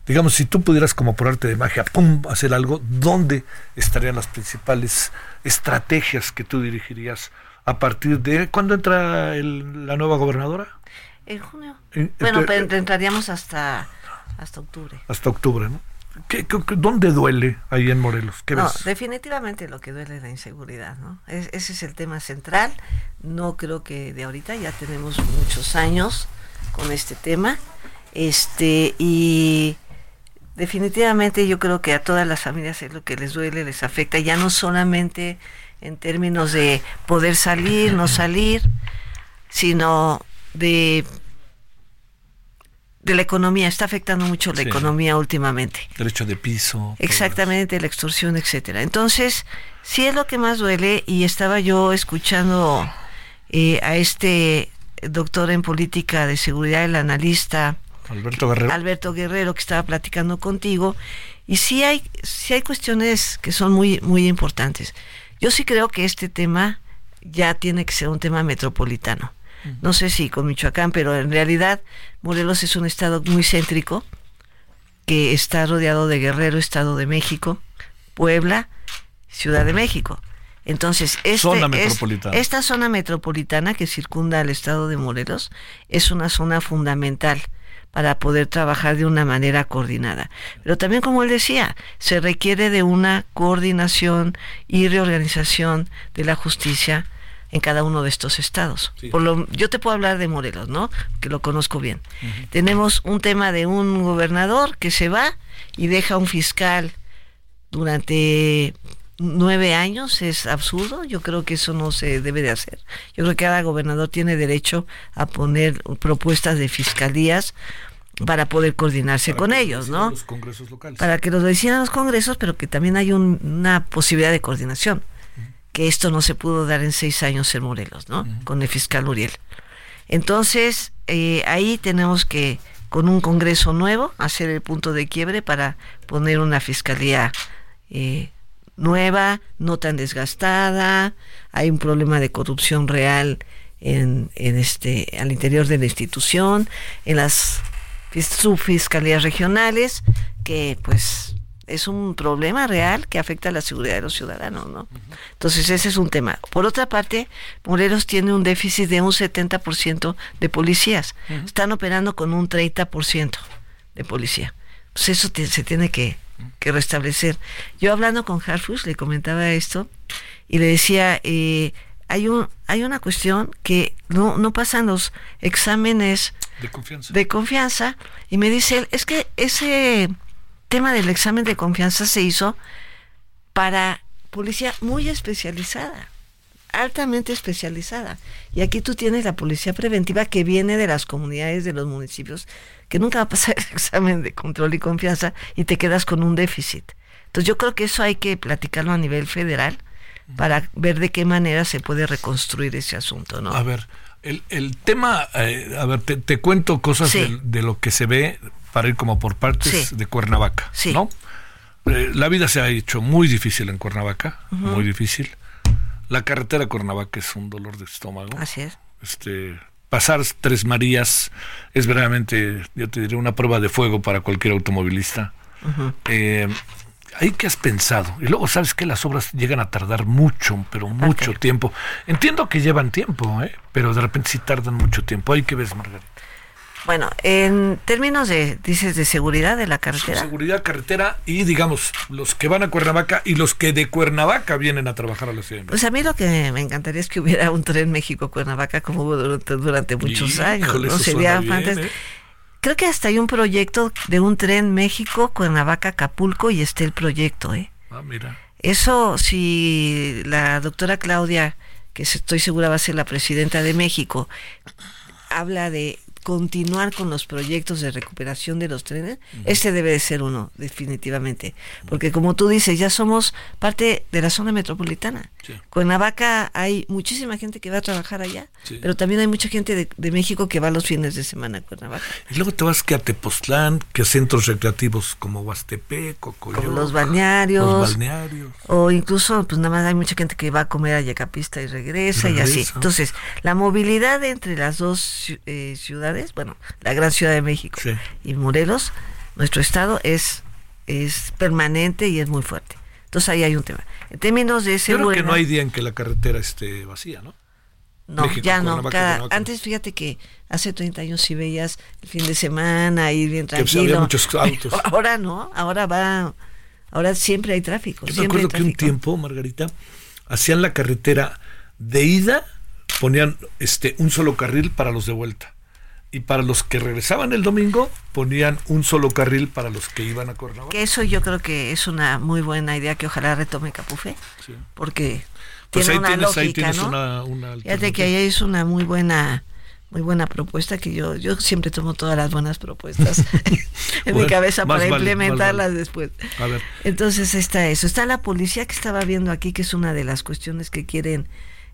Digamos, si tú pudieras como por arte de magia, pum, hacer algo, ¿dónde estarían las principales estrategias que tú dirigirías a partir de cuándo entra la nueva gobernadora? En junio. bueno, pero entraríamos hasta, hasta octubre. Hasta octubre, ¿no? ¿Qué, dónde duele ahí en Morelos? ¿Qué no, definitivamente lo que duele es la inseguridad, ¿no? ese es el tema central. No creo que de ahorita ya tenemos muchos años con este tema. Este, y definitivamente yo creo que a todas las familias es lo que les duele, les afecta, ya no solamente en términos de poder salir, no salir, sino de de la economía, está afectando mucho la economía últimamente. Derecho de piso. Exactamente, la extorsión, etcétera. Entonces, sí es lo que más duele y estaba yo escuchando eh, a este doctor en política de seguridad, el analista Alberto Guerrero. Alberto Guerrero que estaba platicando contigo y sí hay sí hay cuestiones que son muy muy importantes. Yo sí creo que este tema ya tiene que ser un tema metropolitano no sé si con Michoacán, pero en realidad Morelos es un estado muy céntrico que está rodeado de Guerrero, Estado de México, Puebla, Ciudad de México. Entonces, este esta zona metropolitana que circunda al estado de Morelos es una zona fundamental para poder trabajar de una manera coordinada. Pero también, como él decía, se requiere de una coordinación y reorganización de la justicia en cada uno de estos estados. Por lo, yo te puedo hablar de Morelos, ¿no? Que lo conozco bien. Tenemos un tema de un gobernador que se va y deja un fiscal durante nueve años es absurdo. Yo creo que eso no se debe de hacer. Yo creo que cada gobernador tiene derecho a poner propuestas de fiscalías para poder coordinarse con ellos, ¿no? Los congresos locales. Para que los decidan los congresos, pero que también hay una posibilidad de coordinación que esto no se pudo dar en seis años en Morelos, ¿no? Con el fiscal Uriel. Entonces, eh, ahí tenemos que, con un Congreso nuevo, hacer el punto de quiebre para poner una fiscalía eh, nueva, no tan desgastada. Hay un problema de corrupción real en, en este, al interior de la institución, en las subfiscalías regionales, que pues es un problema real que afecta a la seguridad de los ciudadanos, ¿no? Entonces ese es un tema. Por otra parte, Morelos tiene un déficit de un 70% de policías. Están operando con un 30% de policía. Pues eso se tiene que, restablecer. Yo hablando con Harfus le comentaba esto y le decía, eh, hay un hay una cuestión que no, no pasan los exámenes de confianza. de confianza y me dice él, es que ese tema del examen de confianza se hizo para policía muy especializada, altamente especializada. Y aquí tú tienes la policía preventiva que viene de las comunidades de los municipios, que nunca va a pasar el examen de control y confianza y te quedas con un déficit. Entonces yo creo que eso hay que platicarlo a nivel federal para ver de qué manera se puede reconstruir ese asunto, ¿no? A ver, el, el tema, eh, a ver, te, te cuento cosas Sí. de, de lo que se ve para ir como por partes Sí. de Cuernavaca, Sí. ¿no? Eh, la vida se ha hecho muy difícil en Cuernavaca, muy difícil. La carretera a Cuernavaca es un dolor de estómago. Así es. Este, pasar Tres Marías es verdaderamente, yo te diré, una prueba de fuego para cualquier automovilista. Eh, ¿Ahí qué has pensado? Y luego sabes que las obras llegan a tardar mucho, pero mucho tiempo. Entiendo que llevan tiempo, ¿eh? pero de repente sí tardan mucho tiempo. ¿Ahí qué ves, Margarita? Bueno, en términos de, dices, de seguridad de la carretera. Seguridad carretera y, digamos, los que van a Cuernavaca y los que de Cuernavaca vienen a trabajar a la Ciudad. Pues a mí lo que me encantaría es que hubiera un tren México-Cuernavaca como hubo durante, durante muchos años. ¿no? Sería fantástico. ¿eh? Creo que hasta hay un proyecto de un tren México-Cuernavaca-Acapulco y está el proyecto, ¿eh? Ah, mira. Eso, si la doctora Claudia, que estoy segura va a ser la presidenta de México, habla de continuar con los proyectos de recuperación de los trenes, este debe de ser uno, definitivamente. Porque como tú dices, ya somos parte de la zona metropolitana. Sí. Cuernavaca hay muchísima gente que va a trabajar allá, Sí. pero también hay mucha gente de, de México que va los fines de semana a Cuernavaca. Y luego te vas que a Tepoztlán, que a centros recreativos como Huastepec, Cocoyoc, Como los balnearios. Los balnearios. O incluso, pues nada más hay mucha gente que va a comer a Yacapista y regresa, y así. Regresa. Entonces, la movilidad entre las dos eh, ciudades, bueno, la gran Ciudad de México Sí. y Morelos, nuestro estado, es, es permanente y es muy fuerte. Entonces ahí hay un tema. En términos de Yo creo seguridad... que no hay día en que la carretera esté vacía, ¿no? No, México, ya no. Cada- antes, fíjate que hace 30 años sí veías el fin de semana, ir bien pues, tranquilo. había muchos autos. Ahora no, ahora va... Ahora siempre hay tráfico. Yo me acuerdo que un tiempo, Margarita, hacían la carretera de ida, ponían este un solo carril para los de vuelta. Y para los que regresaban el domingo, ponían un solo carril para los que iban a Cuernavaca. Que eso yo creo que es una muy buena idea que ojalá retome Capufe, Sí. porque Pues tiene ahí una tienes, ahí lógica, tienes ¿no? una, una Fíjate que ahí es una muy buena muy buena propuesta que yo yo siempre tomo todas las buenas propuestas en mi cabeza para vale, implementarlas vale. después. A ver. Entonces está eso, está la policía que estaba viendo aquí que es una de las cuestiones que quieren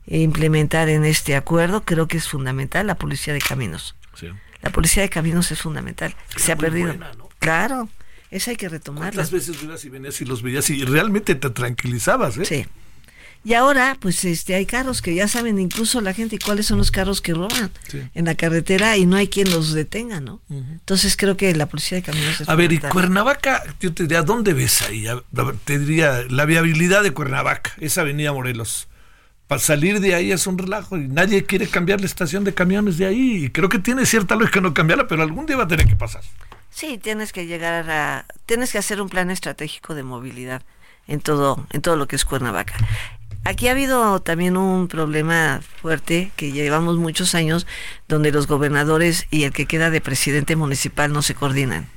implementar en este acuerdo, creo que es fundamental la policía de caminos. Sí. La policía de caminos es fundamental, se ha perdido. buena, ¿no? Claro, esa hay que retomarla. ¿Cuántas veces y venías y los veías y realmente te tranquilizabas, eh? Sí. Y ahora, pues este, hay carros que ya saben incluso la gente cuáles son los carros que roban Sí. en la carretera y no hay quien los detenga, ¿no? Entonces creo que la policía de caminos es A ver, y. Cuernavaca, yo te diría, ¿dónde ves ahí? A ver, Te diría, la viabilidad de Cuernavaca, esa avenida Morelos. Para salir de ahí es un relajo y nadie quiere cambiar la estación de camiones de ahí. Y creo que tiene cierta lógica no cambiarla, pero algún día va a tener que pasar. Sí, tienes que llegar a tienes que hacer un plan estratégico de movilidad en todo en todo lo que es Cuernavaca. Aquí ha habido también un problema fuerte que llevamos muchos años donde los gobernadores y el que queda de presidente municipal no se coordinan.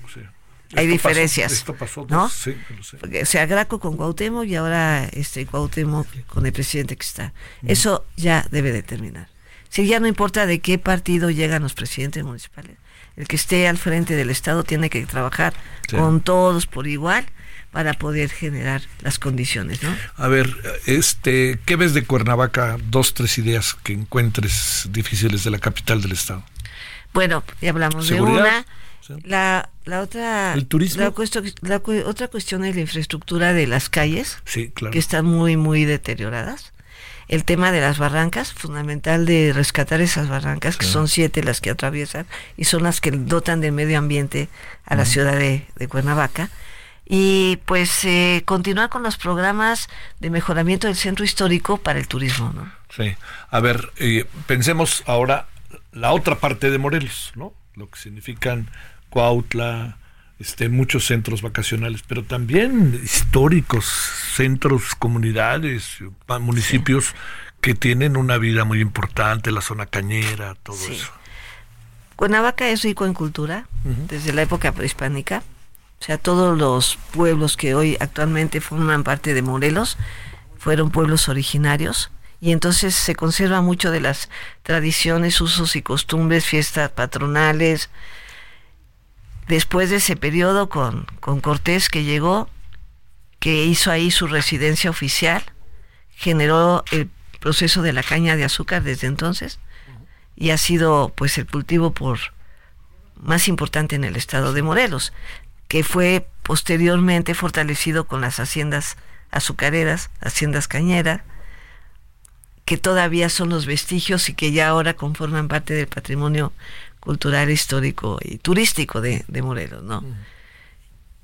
Hay pasó- diferencias, esto pasó, ¿no? pues, sí, lo sé. O sea, Graco con Cuauhtémoc y ahora este Cuauhtémoc con el presidente que está. Eso ya debe de terminar. Si ya no importa de qué partido llegan los presidentes municipales, el que esté al frente del Estado tiene que trabajar Sí. con todos por igual para poder generar las condiciones, ¿no? A ver, este, ¿qué ves de Cuernavaca? Dos, tres ideas que encuentres difíciles de la capital del estado. Bueno, ya hablamos de una. Sí. La, la otra El turismo. La, la cu- otra cuestión es la infraestructura de las calles. Sí, claro. que están muy, muy deterioradas. El tema de las barrancas, fundamental de rescatar esas barrancas, que son siete las que atraviesan y son las que dotan de medio ambiente a la ciudad de, de Cuernavaca. Y pues eh, continuar con los programas de mejoramiento del centro histórico para el turismo. ¿no? Sí. A ver, eh, pensemos ahora la otra parte de Morelos, ¿no? Lo que significan Cuautla, este, muchos centros vacacionales, pero también históricos, centros, comunidades, municipios que tienen una vida muy importante, la zona cañera, todo Sí. eso. Cuernavaca es rico en cultura, desde la época prehispánica. O sea, todos los pueblos que hoy actualmente forman parte de Morelos fueron pueblos originarios y entonces se conserva mucho de las tradiciones, usos y costumbres, fiestas patronales. Después de ese periodo con, con Cortés que llegó, que hizo ahí su residencia oficial, generó el proceso de la caña de azúcar desde entonces y ha sido pues el cultivo por más importante en el estado de Morelos, que fue posteriormente fortalecido con las haciendas azucareras, haciendas cañeras, que todavía son los vestigios y que ya ahora conforman parte del patrimonio cultural, histórico y turístico de, Morelos, ¿no?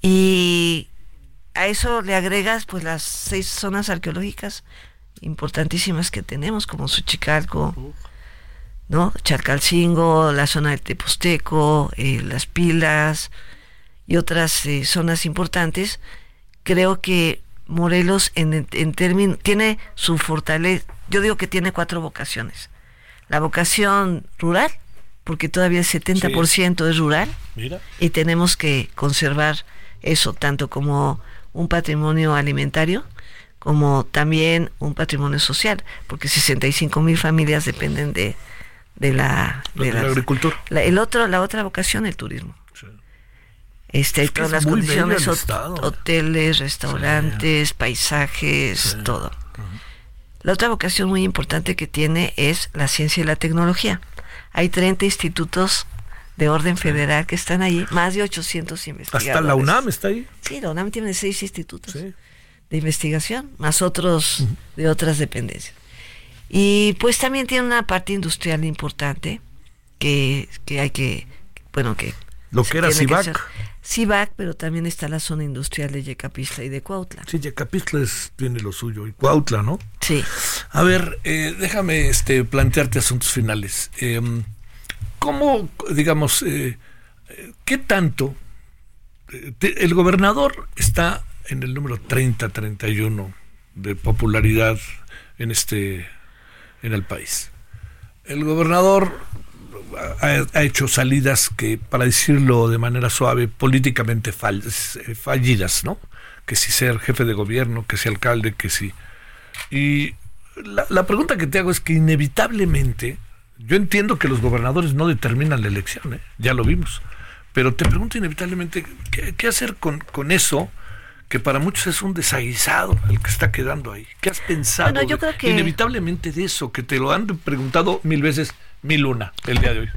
Y a eso le agregas pues las seis zonas arqueológicas importantísimas que tenemos, como Suchicalco, ¿no? Chalcalcingo, la zona del Teposteco, eh, las Pilas y otras eh, zonas importantes. Creo que Morelos en, en términos tiene su fortaleza, yo digo que tiene cuatro vocaciones. La vocación rural, porque todavía el 70% es rural y tenemos que conservar eso tanto como un patrimonio alimentario como también un patrimonio social, porque 65 mil familias dependen de, de la, de la, agricultura. el otro, la otra vocación, el turismo. Este, todas las condiciones, hoteles, restaurantes, paisajes, todo. La otra vocación muy importante que tiene es la ciencia y la tecnología. Hay 30 institutos de orden federal que están ahí, más de 800 investigadores. Hasta la UNAM está ahí. Sí, la UNAM tiene seis institutos de investigación, más otros de otras dependencias. Y pues también tiene una parte industrial importante que, que hay que, bueno, que... Lo que era CIVAC. CIVAC, pero también está la zona industrial de Yecapistla y de Cuautla. Sí, Yecapistla es, tiene lo suyo, y Cuautla, ¿no? Sí. A ver, eh, déjame este, plantearte asuntos finales. Em, ¿Cómo, digamos, eh, qué tanto eh, el gobernador está en el número 30-31 de popularidad en este en el país. El gobernador ha, hecho salidas que, para decirlo de manera suave, políticamente eh, fallidas, ¿no? Que si ser jefe de gobierno, que si alcalde, que si... Y la, pregunta que te hago es que inevitablemente, yo entiendo que los gobernadores no determinan la elección, ¿eh? ya lo vimos, pero te pregunto inevitablemente, ¿qué, hacer con, con eso? que para muchos es un desaguisado el que está quedando ahí. ¿Qué has pensado inevitablemente de eso? Que te lo han preguntado mil veces, mil una, el día de hoy.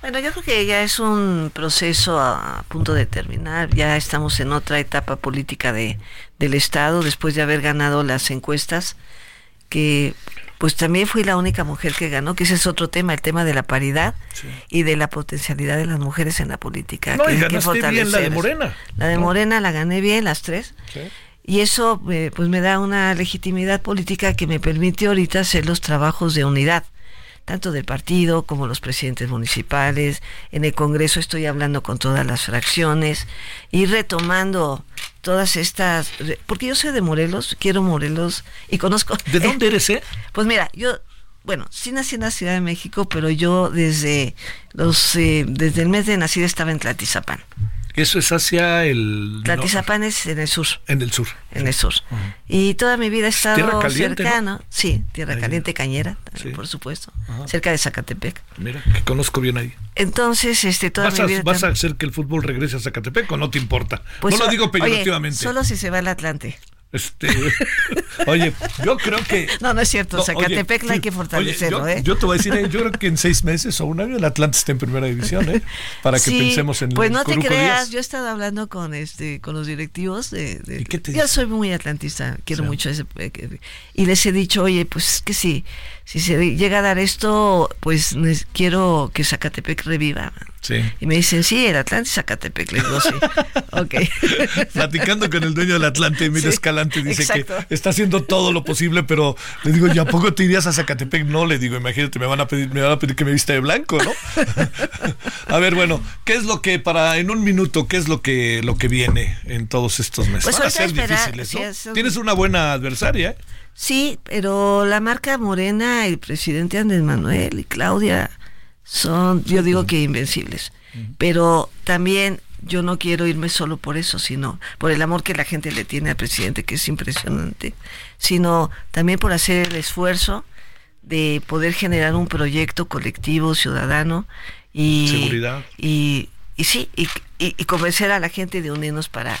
Bueno, yo creo que ya es un proceso a, punto de terminar. Ya estamos en otra etapa política de, del Estado, después de haber ganado las encuestas, que pues también fui la única mujer que ganó, que ese es otro tema, el tema de la paridad y de la potencialidad de las mujeres en la política. No, y ganaste bien la de Morena. La de Morena la gané bien, las tres. Y eso eh, pues me da una legitimidad política que me permite ahorita hacer los trabajos de unidad tanto del partido como los presidentes municipales. En el Congreso estoy hablando con todas las fracciones y retomando todas estas, porque yo soy de Morelos, quiero Morelos y conozco... ¿De dónde eres, eh? Pues mira, yo, bueno, sí nací en la Ciudad de México, pero yo desde los, eh, desde el mes de nacido estaba en Tlatizapán. Eso es hacia el... Tlatizapán es en el sur. En el sur. En el sur. Y toda mi vida he estado cercano. Sí, Tierra Caliente, Cañera, por supuesto. Cerca de Zacatepec. Mira, que conozco bien ahí. Entonces, este, toda ¿Vas, mi vida... A, ¿Vas a hacer que el fútbol regrese a Zacatepec o no te importa? Pues no lo digo peyorativamente. solo si se va al Atlante. Este, oye, yo creo que. No, no es cierto. Zacatepec hay que fortalecerlo, ¿eh? yo, te voy a decir, yo creo que en seis meses o un año el Atlante está en primera división, ¿eh? Para que pensemos en Pues no te creas, yo he estado hablando con este con los directivos de. ¿Y qué te yo soy muy atlantista, quiero mucho ese. Eh, y les he dicho, oye, pues que sí, si se llega a dar esto, pues quiero que Zacatepec reviva. Y me dicen, sí, el Atlante y Zacatepec. Les digo, sí. ok. Platicando con el dueño del Atlante, Emilio Escalante, dice que está haciendo todo lo posible, pero le digo, ¿y a poco te irías a Zacatepec? No, le digo, imagínate, me van a pedir, me van a pedir que me vista de blanco, ¿no? a ver, bueno, ¿qué es lo que, para, en un minuto, qué es lo que, lo que viene en todos estos meses? Pues van a ser difíciles, ¿no? Tienes una buena adversaria, ¿eh? Sí, pero la marca Morena, el presidente Andrés Manuel y Claudia son, yo digo que invencibles. Pero también yo no quiero irme solo por eso, sino por el amor que la gente le tiene al presidente, que es impresionante, sino también por hacer el esfuerzo de poder generar un proyecto colectivo, ciudadano y seguridad. Y, y sí, y, y convencer a la gente de unirnos para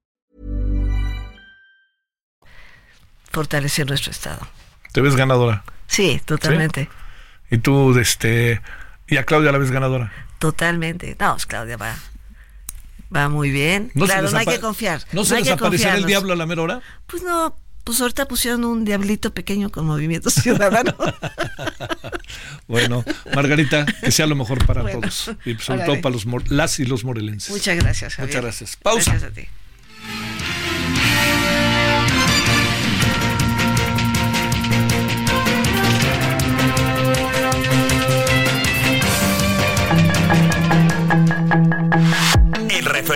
Fortalecer nuestro Estado. ¿Te ves ganadora? Sí, totalmente. ¿Y tú, este, y a Claudia la ves ganadora? Totalmente. No, pues, Claudia va, va muy bien. ¿No se claro, no hay que confiar. ¿No se les aparecerá el diablo a la mera hora? Pues no, pues ahorita pusieron un diablito pequeño con Movimiento Ciudadano. Bueno, Margarita, que sea lo mejor para Bueno, todos. Y sobre todo para los las y los morelenses. Muchas gracias, Javier. Muchas gracias. Pausa. Gracias a ti.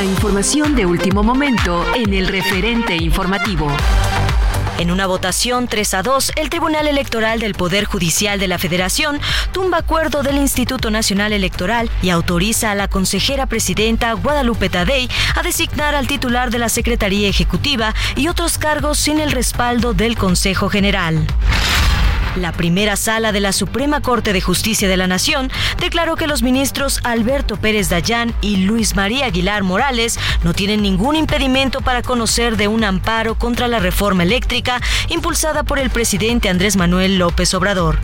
La información de último momento en el referente informativo. En una votación 3 a 2, el Tribunal Electoral del Poder Judicial de la Federación tumba acuerdo del Instituto Nacional Electoral y autoriza a la consejera presidenta Guadalupe Tadei a designar al titular de la Secretaría Ejecutiva y otros cargos sin el respaldo del Consejo General. La primera sala de la Suprema Corte de Justicia de la Nación declaró que los ministros Alberto Pérez Dayán y Luis María Aguilar Morales no tienen ningún impedimento para conocer de un amparo contra la reforma eléctrica impulsada por el presidente Andrés Manuel López Obrador.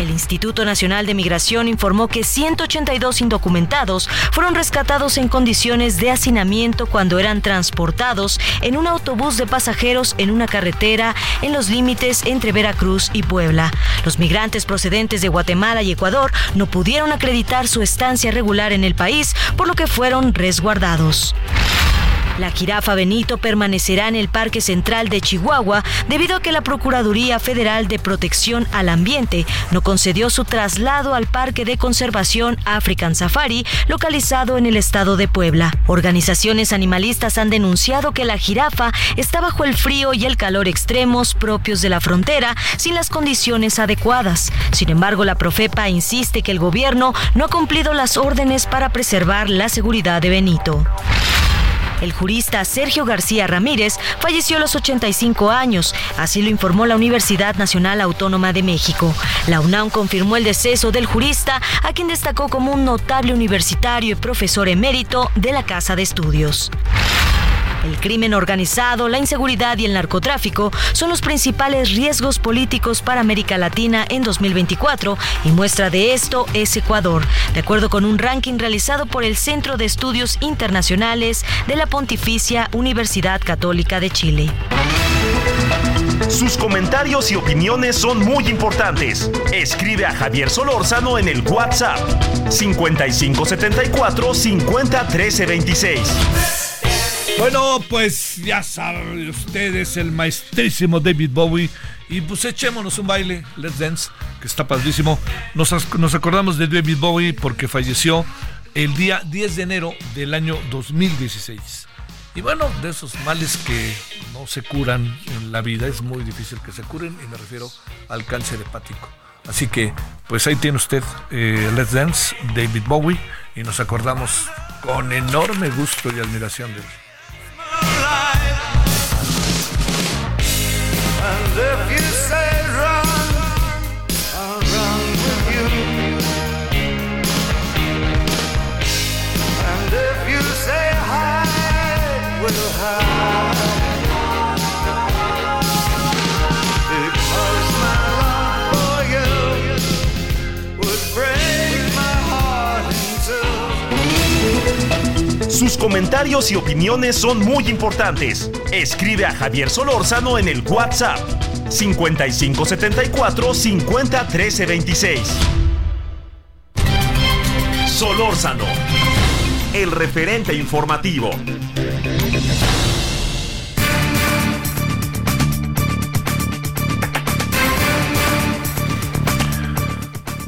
El Instituto Nacional de Migración informó que 182 indocumentados fueron rescatados en condiciones de hacinamiento cuando eran transportados en un autobús de pasajeros en una carretera en los límites entre Veracruz y Puebla. Los migrantes procedentes de Guatemala y Ecuador no pudieron acreditar su estancia regular en el país, por lo que fueron resguardados. La jirafa Benito permanecerá en el Parque Central de Chihuahua debido a que la Procuraduría Federal de Protección al Ambiente no concedió su traslado al Parque de Conservación African Safari, localizado en el estado de Puebla. Organizaciones animalistas han denunciado que la jirafa está bajo el frío y el calor extremos propios de la frontera sin las condiciones adecuadas. Sin embargo, la Profepa insiste que el gobierno no ha cumplido las órdenes para preservar la seguridad de Benito. El jurista Sergio García Ramírez falleció a los 85 años, así lo informó la Universidad Nacional Autónoma de México. La UNAM confirmó el deceso del jurista, a quien destacó como un notable universitario y profesor emérito de la Casa de Estudios. El crimen organizado, la inseguridad y el narcotráfico son los principales riesgos políticos para América Latina en 2024 y muestra de esto es Ecuador, de acuerdo con un ranking realizado por el Centro de Estudios Internacionales de la Pontificia Universidad Católica de Chile. Sus comentarios y opiniones son muy importantes. Escribe a Javier Solórzano en el WhatsApp 5574 501326. Bueno, pues ya saben ustedes, el maestrísimo David Bowie. Y pues echémonos un baile, Let's Dance, que está padrísimo. Nos, nos acordamos de David Bowie porque falleció el día 10 de enero del año 2016. Y bueno, de esos males que no se curan en la vida, es muy difícil que se curen, y me refiero al cáncer hepático. Así que, pues ahí tiene usted eh, Let's Dance, David Bowie, y nos acordamos con enorme gusto y admiración de él. And if you say Sus comentarios y opiniones son muy importantes. Escribe a Javier Solórzano en el WhatsApp 5574 50 13 26. Solórzano, el referente informativo.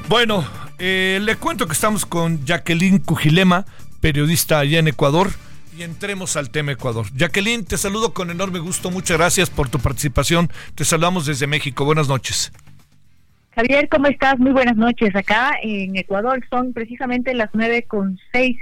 Bueno, eh, le cuento que estamos con Jacqueline Cujilema, periodista allá en Ecuador, y entremos al tema Ecuador. Jacqueline, te saludo con enorme gusto, muchas gracias por tu participación. Te saludamos desde México, buenas noches. Javier, ¿cómo estás? Muy buenas noches. Acá en Ecuador son precisamente las nueve con seis.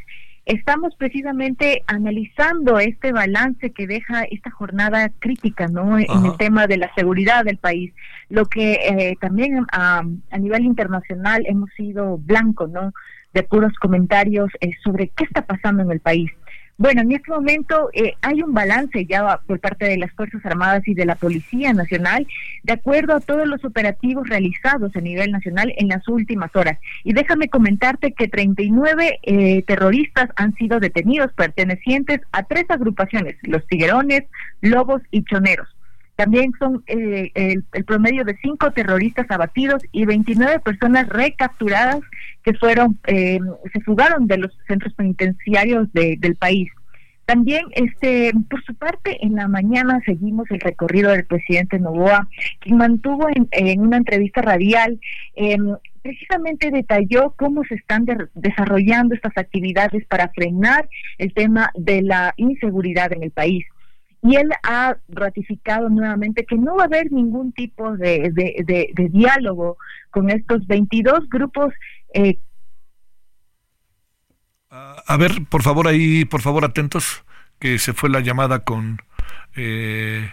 Estamos precisamente analizando este balance que deja esta jornada crítica, ¿no? En el tema de la seguridad del país, lo que eh, también a, a nivel internacional hemos sido blanco, ¿no? De puros comentarios eh, sobre qué está pasando en el país. Bueno, en este momento eh, hay un balance ya por parte de las Fuerzas Armadas y de la Policía Nacional, de acuerdo a todos los operativos realizados a nivel nacional en las últimas horas. Y déjame comentarte que 39 eh, terroristas han sido detenidos pertenecientes a tres agrupaciones, los Tiguerones, Lobos y Choneros. También son eh, el, el promedio de cinco terroristas abatidos y 29 personas recapturadas que fueron, eh, se fugaron de los centros penitenciarios de- del país. También, este, por su parte, en la mañana seguimos el recorrido del presidente Novoa, quien mantuvo en, en una entrevista radial, eh, precisamente detalló cómo se están de- desarrollando estas actividades para frenar el tema de la inseguridad en el país. Y él ha ratificado nuevamente que no va a haber ningún tipo de, diálogo con estos 22 grupos eh, A ver, por favor, ahí, por favor, atentos, que se fue la llamada con eh,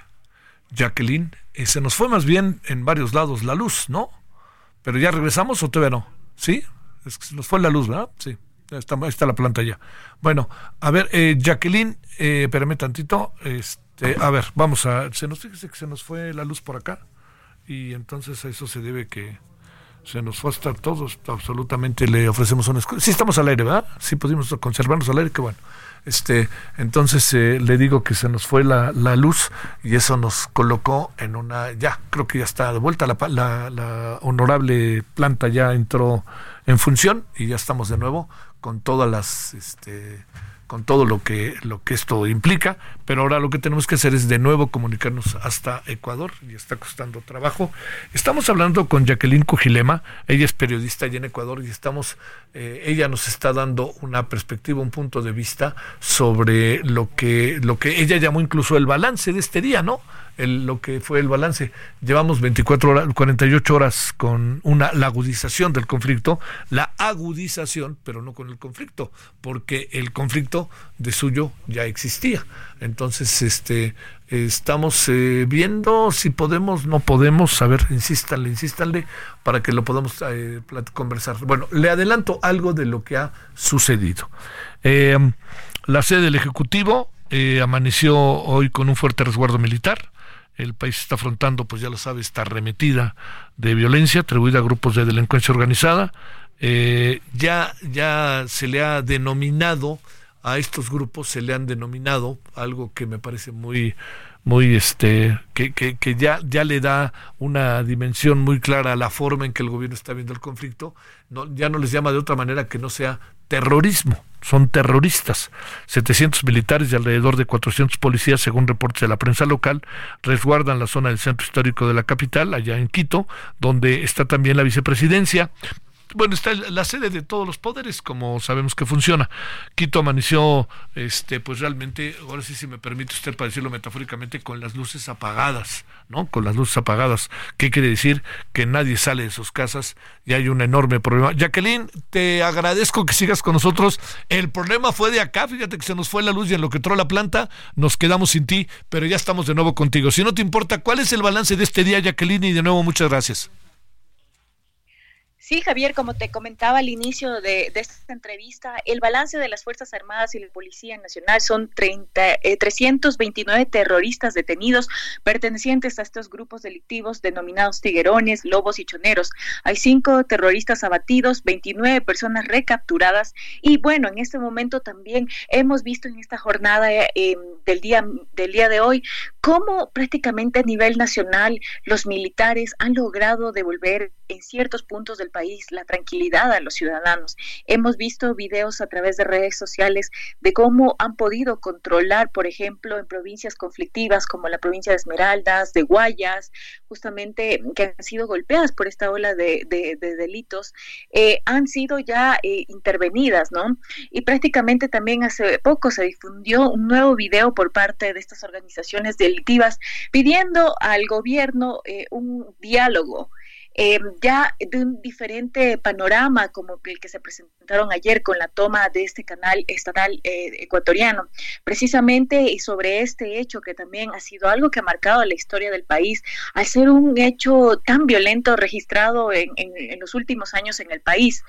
Jacqueline. Eh, se nos fue más bien en varios lados la luz, ¿no? Pero ya regresamos o todavía no. ¿Sí? Es que se nos fue la luz, ¿verdad? Sí. Está, está la planta ya. Bueno, a ver, eh, Jacqueline, eh, espérame. Este, a ver, vamos a. Se nos fíjese que se nos fue la luz por acá. Y entonces a eso se debe que se nos fue a estar todos, absolutamente le ofrecemos una escuela. Sí estamos al aire, ¿verdad? Sí pudimos conservarnos al aire, qué bueno. Este, entonces eh, le digo que se nos fue la, la luz y eso nos colocó en una, ya, creo que ya está de vuelta, la, la, la honorable planta ya entró en función y ya estamos de nuevo con todas las, este, con todo lo que, lo que esto implica, pero ahora lo que tenemos que hacer es de nuevo comunicarnos hasta Ecuador y está costando trabajo. Estamos hablando con Jacqueline Cujilema, ella es periodista allá en Ecuador y estamos, eh, ella nos está dando una perspectiva, un punto de vista sobre lo que, lo que ella llamó incluso el balance de este día, ¿no? El, lo que fue el balance. Llevamos 24 horas, 48 horas con una, la agudización del conflicto, la agudización, pero no con el conflicto, porque el conflicto de suyo ya existía. Entonces, este, estamos eh, viendo si podemos, no podemos, a ver, insístanle, insístanle, para que lo podamos eh, conversar. Bueno, le adelanto algo de lo que ha sucedido. Eh, la sede del Ejecutivo eh, amaneció hoy con un fuerte resguardo militar. El país está afrontando, pues ya lo sabe, esta arremetida de violencia atribuida a grupos de delincuencia organizada. Eh, ya, ya se le ha denominado a estos grupos, se le han denominado algo que me parece muy, muy este, que, que, que ya, ya le da una dimensión muy clara a la forma en que el gobierno está viendo el conflicto. No, ya no les llama de otra manera que no sea terrorismo, son terroristas. 700 militares y alrededor de 400 policías, según reportes de la prensa local, resguardan la zona del centro histórico de la capital, allá en Quito, donde está también la vicepresidencia. Bueno, está la sede de todos los poderes, como sabemos que funciona. Quito amaneció, este, pues realmente, ahora sí, si me permite usted para decirlo metafóricamente, con las luces apagadas, ¿no? Con las luces apagadas. ¿Qué quiere decir? Que nadie sale de sus casas y hay un enorme problema. Jacqueline, te agradezco que sigas con nosotros. El problema fue de acá, fíjate que se nos fue la luz y en lo que entró la planta, nos quedamos sin ti, pero ya estamos de nuevo contigo. Si no te importa, ¿cuál es el balance de este día, Jacqueline? Y de nuevo, muchas gracias. Sí, Javier, como te comentaba al inicio de, esta entrevista, el balance de las Fuerzas Armadas y la Policía Nacional son 30, 329 eh, terroristas detenidos pertenecientes a estos grupos delictivos denominados tiguerones, lobos y choneros. Hay cinco terroristas abatidos, 29 personas recapturadas y bueno, en este momento también hemos visto en esta jornada eh, del, día, del día de hoy cómo prácticamente a nivel nacional los militares han logrado devolver en ciertos puntos del país la tranquilidad a los ciudadanos. Hemos visto videos a través de redes sociales de cómo han podido controlar, por ejemplo, en provincias conflictivas como la provincia de Esmeraldas, de Guayas, justamente que han sido golpeadas por esta ola de, delitos, eh, han sido ya eh, intervenidas, ¿no? Y prácticamente también hace poco se difundió un nuevo video por parte de estas organizaciones delictivas pidiendo al gobierno eh, un diálogo eh, ya de un diferente panorama como el que se presentaron ayer con la toma de este canal estatal eh, ecuatoriano. Precisamente sobre este hecho que también ha sido algo que ha marcado la historia del país, al ser un hecho tan violento registrado en, los últimos años en el país.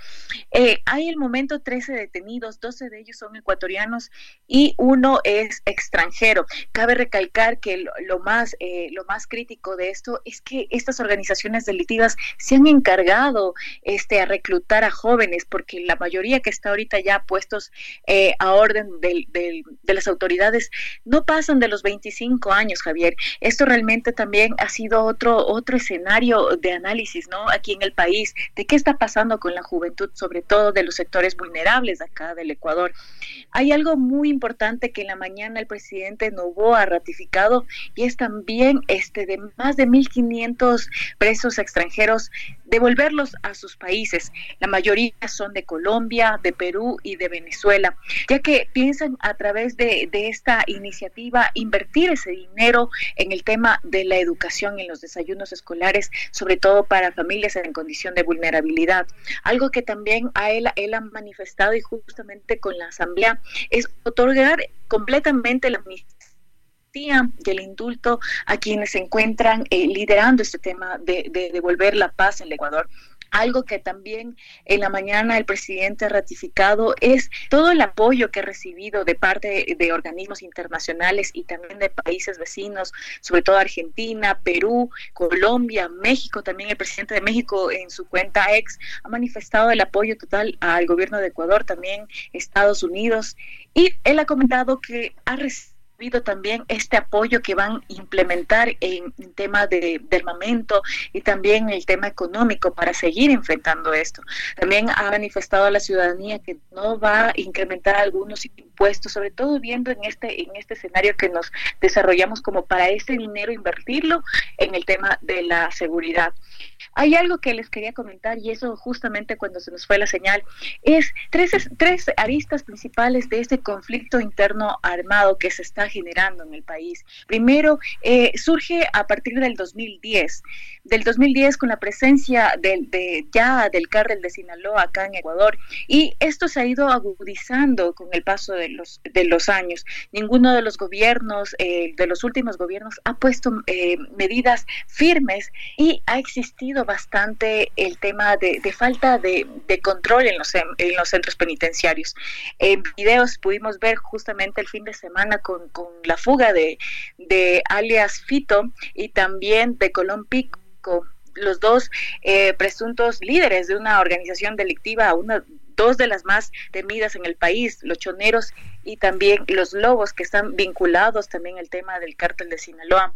Eh, hay el momento 13 detenidos, 12 de ellos son ecuatorianos y uno es extranjero. Cabe recalcar que lo, más, lo más crítico de esto es que estas organizaciones delictivas se han encargado este, a reclutar a jóvenes, porque la mayoría que está ahorita ya puestos eh, a orden de las autoridades no pasan de los 25 años, Javier. Esto realmente también ha sido otro, otro escenario de análisis, ¿no? Aquí en el país, de qué está pasando con la juventud, sobre todo de los sectores vulnerables acá del Ecuador. Hay algo muy importante que en la mañana el presidente Novoa ha ratificado y es también este de más de 1.500 presos extranjeros devolverlos a sus países. La mayoría son de Colombia, de Perú y de Venezuela, ya que piensan a través de, esta iniciativa invertir ese dinero en el tema de la educación, en los desayunos escolares, sobre todo para familias en condición de vulnerabilidad. Algo que también a él ha manifestado y justamente con la Asamblea es otorgar completamente la y el indulto a quienes se encuentran eh, liderando este tema de, devolver la paz en Ecuador. Algo que también en la mañana el presidente ha ratificado es todo el apoyo que ha recibido de parte de organismos internacionales y también de países vecinos, sobre todo Argentina, Perú, Colombia, México. También el presidente de México en su cuenta ex ha manifestado el apoyo total al gobierno de Ecuador, también Estados Unidos. Y él ha comentado que ha recibido también este apoyo que van a implementar en, tema de, armamento y también el tema económico para seguir enfrentando esto. También ha manifestado a la ciudadanía que no va a incrementar algunos impuestos, sobre todo viendo en este, en este escenario que nos desarrollamos como para ese dinero invertirlo en el tema de la seguridad. Hay algo que les quería comentar y eso justamente cuando se nos fue la señal, es tres, tres aristas principales de este conflicto interno armado que se está generando en el país. Primero, eh, surge a partir del 2010, del 2010 con la presencia del, de, ya del cártel de Sinaloa acá en Ecuador y esto se ha ido agudizando con el paso de los, de los años. Ninguno de los gobiernos, eh, de los últimos gobiernos, ha puesto eh, medidas firmes y ha existido bastante el tema de, falta de, control en los, en los centros penitenciarios. En videos pudimos ver justamente el fin de semana con, la fuga de, de alias Fito y también de Colón Pico los dos eh, presuntos líderes de una organización delictiva, una, dos de las más temidas en el país, los choneros y también los lobos que están vinculados también al tema del cártel de Sinaloa.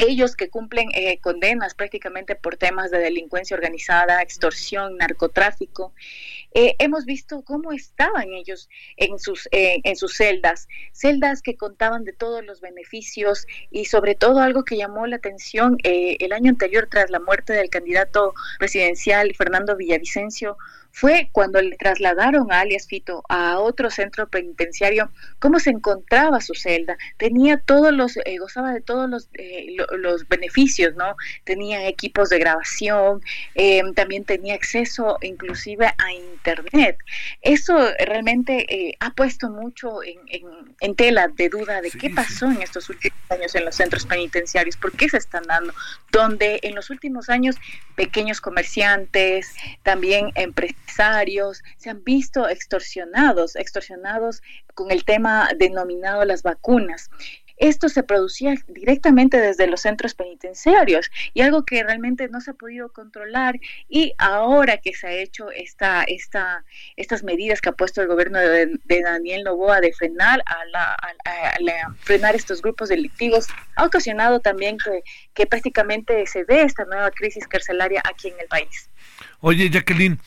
Ellos que cumplen eh, condenas prácticamente por temas de delincuencia organizada, extorsión, narcotráfico, eh, hemos visto cómo estaban ellos en sus, eh, en sus celdas, celdas que contaban de todos los beneficios y sobre todo algo que llamó la atención el año anterior tras la muerte del candidato presidencial Fernando Villavicencio fue cuando le trasladaron a alias Fito a otro centro penitenciario, cómo se encontraba su celda. Tenía todos los, eh, gozaba de todos los, eh, los beneficios, ¿no? Tenía equipos de grabación, eh, también tenía acceso inclusive a internet. Eso realmente ha puesto mucho en, en, tela de duda de qué pasó en estos últimos años en los centros penitenciarios, por qué se están dando, donde en los últimos años pequeños comerciantes, también empresarios, se han visto extorsionados, extorsionados con el tema denominado las vacunas esto se producía directamente desde los centros penitenciarios y algo que realmente no se ha podido controlar y ahora que se ha hecho esta, esta, estas medidas que ha puesto el gobierno de, Daniel Novoa de frenar, a frenar estos grupos delictivos, ha ocasionado también que, que prácticamente se dé esta nueva crisis carcelaria aquí en el país. Oye, Jacqueline,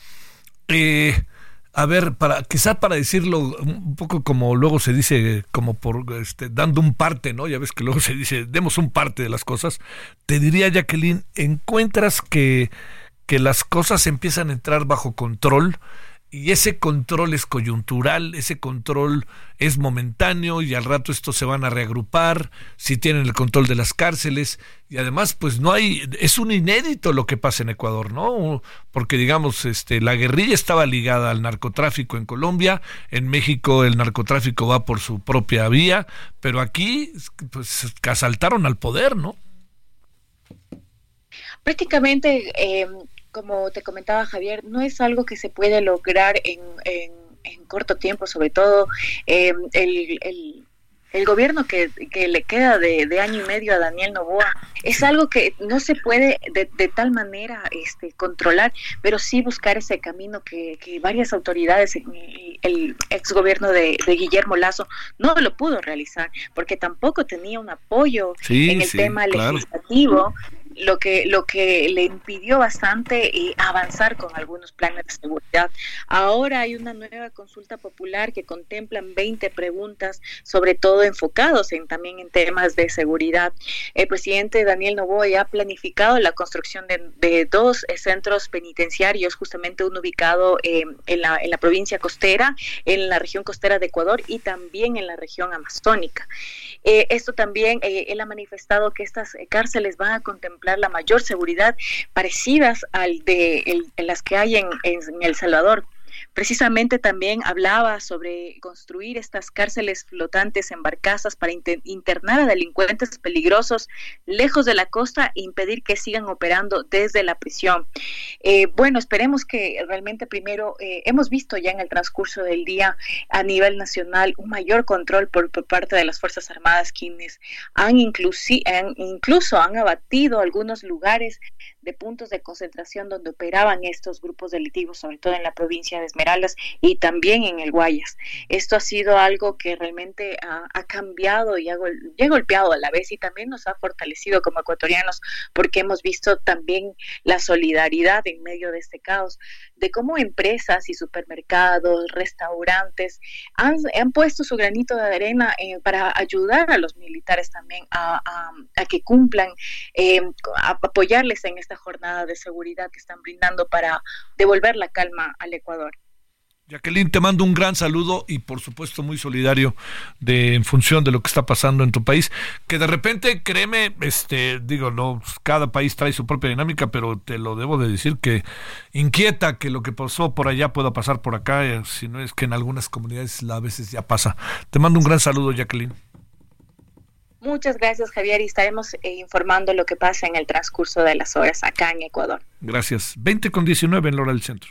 eh, a ver, para quizá para decirlo un poco como luego se dice, como por este, dando un parte, ¿no? Ya ves que luego se dice, demos un parte de las cosas. Te diría, Jacqueline, encuentras que, que las cosas empiezan a entrar bajo control y ese control es coyuntural, ese control es momentáneo y al rato estos se van a reagrupar, si tienen el control de las cárceles y además pues no hay, es un inédito lo que pasa en Ecuador, ¿no? Porque digamos, este, la guerrilla estaba ligada al narcotráfico en Colombia, en México el narcotráfico va por su propia vía, pero aquí pues asaltaron al poder, ¿no? Prácticamente eh, como te comentaba Javier, no es algo que se puede lograr en, en, corto tiempo, sobre todo em, el, el, gobierno que, que, le queda de, de, año y medio a Daniel Novoa es algo que no se puede de, de, tal manera este, controlar, pero sí buscar ese camino que, que varias autoridades, el ex gobierno de, Guillermo Lazo, no lo pudo realizar, porque tampoco tenía un apoyo en el tema legislativo lo que, lo que le impidió bastante eh, avanzar con algunos planes de seguridad. Ahora hay una nueva consulta popular que contemplan 20 preguntas, sobre todo enfocados en, también en temas de seguridad. El presidente Daniel Novoa ha planificado la construcción de, dos eh, centros penitenciarios, justamente uno ubicado eh, en, la, en la provincia costera, en la región costera de Ecuador y también en la región amazónica. esto también, él ha manifestado que estas cárceles van a contemplar la mayor seguridad parecidas al de las que hay en, en El Salvador. Precisamente también hablaba sobre construir estas cárceles flotantes en barcazas para internar a delincuentes peligrosos lejos de la costa e impedir que sigan operando desde la prisión. Eh, bueno, esperemos que realmente primero eh, hemos visto ya en el transcurso del día a nivel nacional un mayor control por, parte de las Fuerzas Armadas quienes han, han incluso han abatido algunos lugares de puntos de concentración donde operaban estos grupos delictivos, sobre todo en la provincia de Esmeraldas y también en el Guayas. Esto ha sido algo que realmente ha, cambiado y ha, golpeado a la vez y también nos ha fortalecido como ecuatorianos porque hemos visto también la solidaridad en medio de este caos, de cómo empresas y supermercados, restaurantes han, puesto su granito de arena eh, para ayudar a los militares también a, que cumplan, eh, a apoyarles en esta jornada de seguridad que están brindando para devolver la calma al Ecuador. Jacqueline, te mando un gran saludo y por supuesto muy solidario de en función de lo que está pasando en tu país, que de repente, créeme, este, digo, no, cada país trae su propia dinámica, pero te lo debo de decir que inquieta que lo que pasó por allá pueda pasar por acá, eh, si no es que en algunas comunidades a veces ya pasa. Te mando un gran saludo, Jacqueline. Muchas gracias, Javier, y estaremos eh, informando lo que pasa en el transcurso de las horas acá en Ecuador. Gracias. 20 con 19 en Lora del Centro.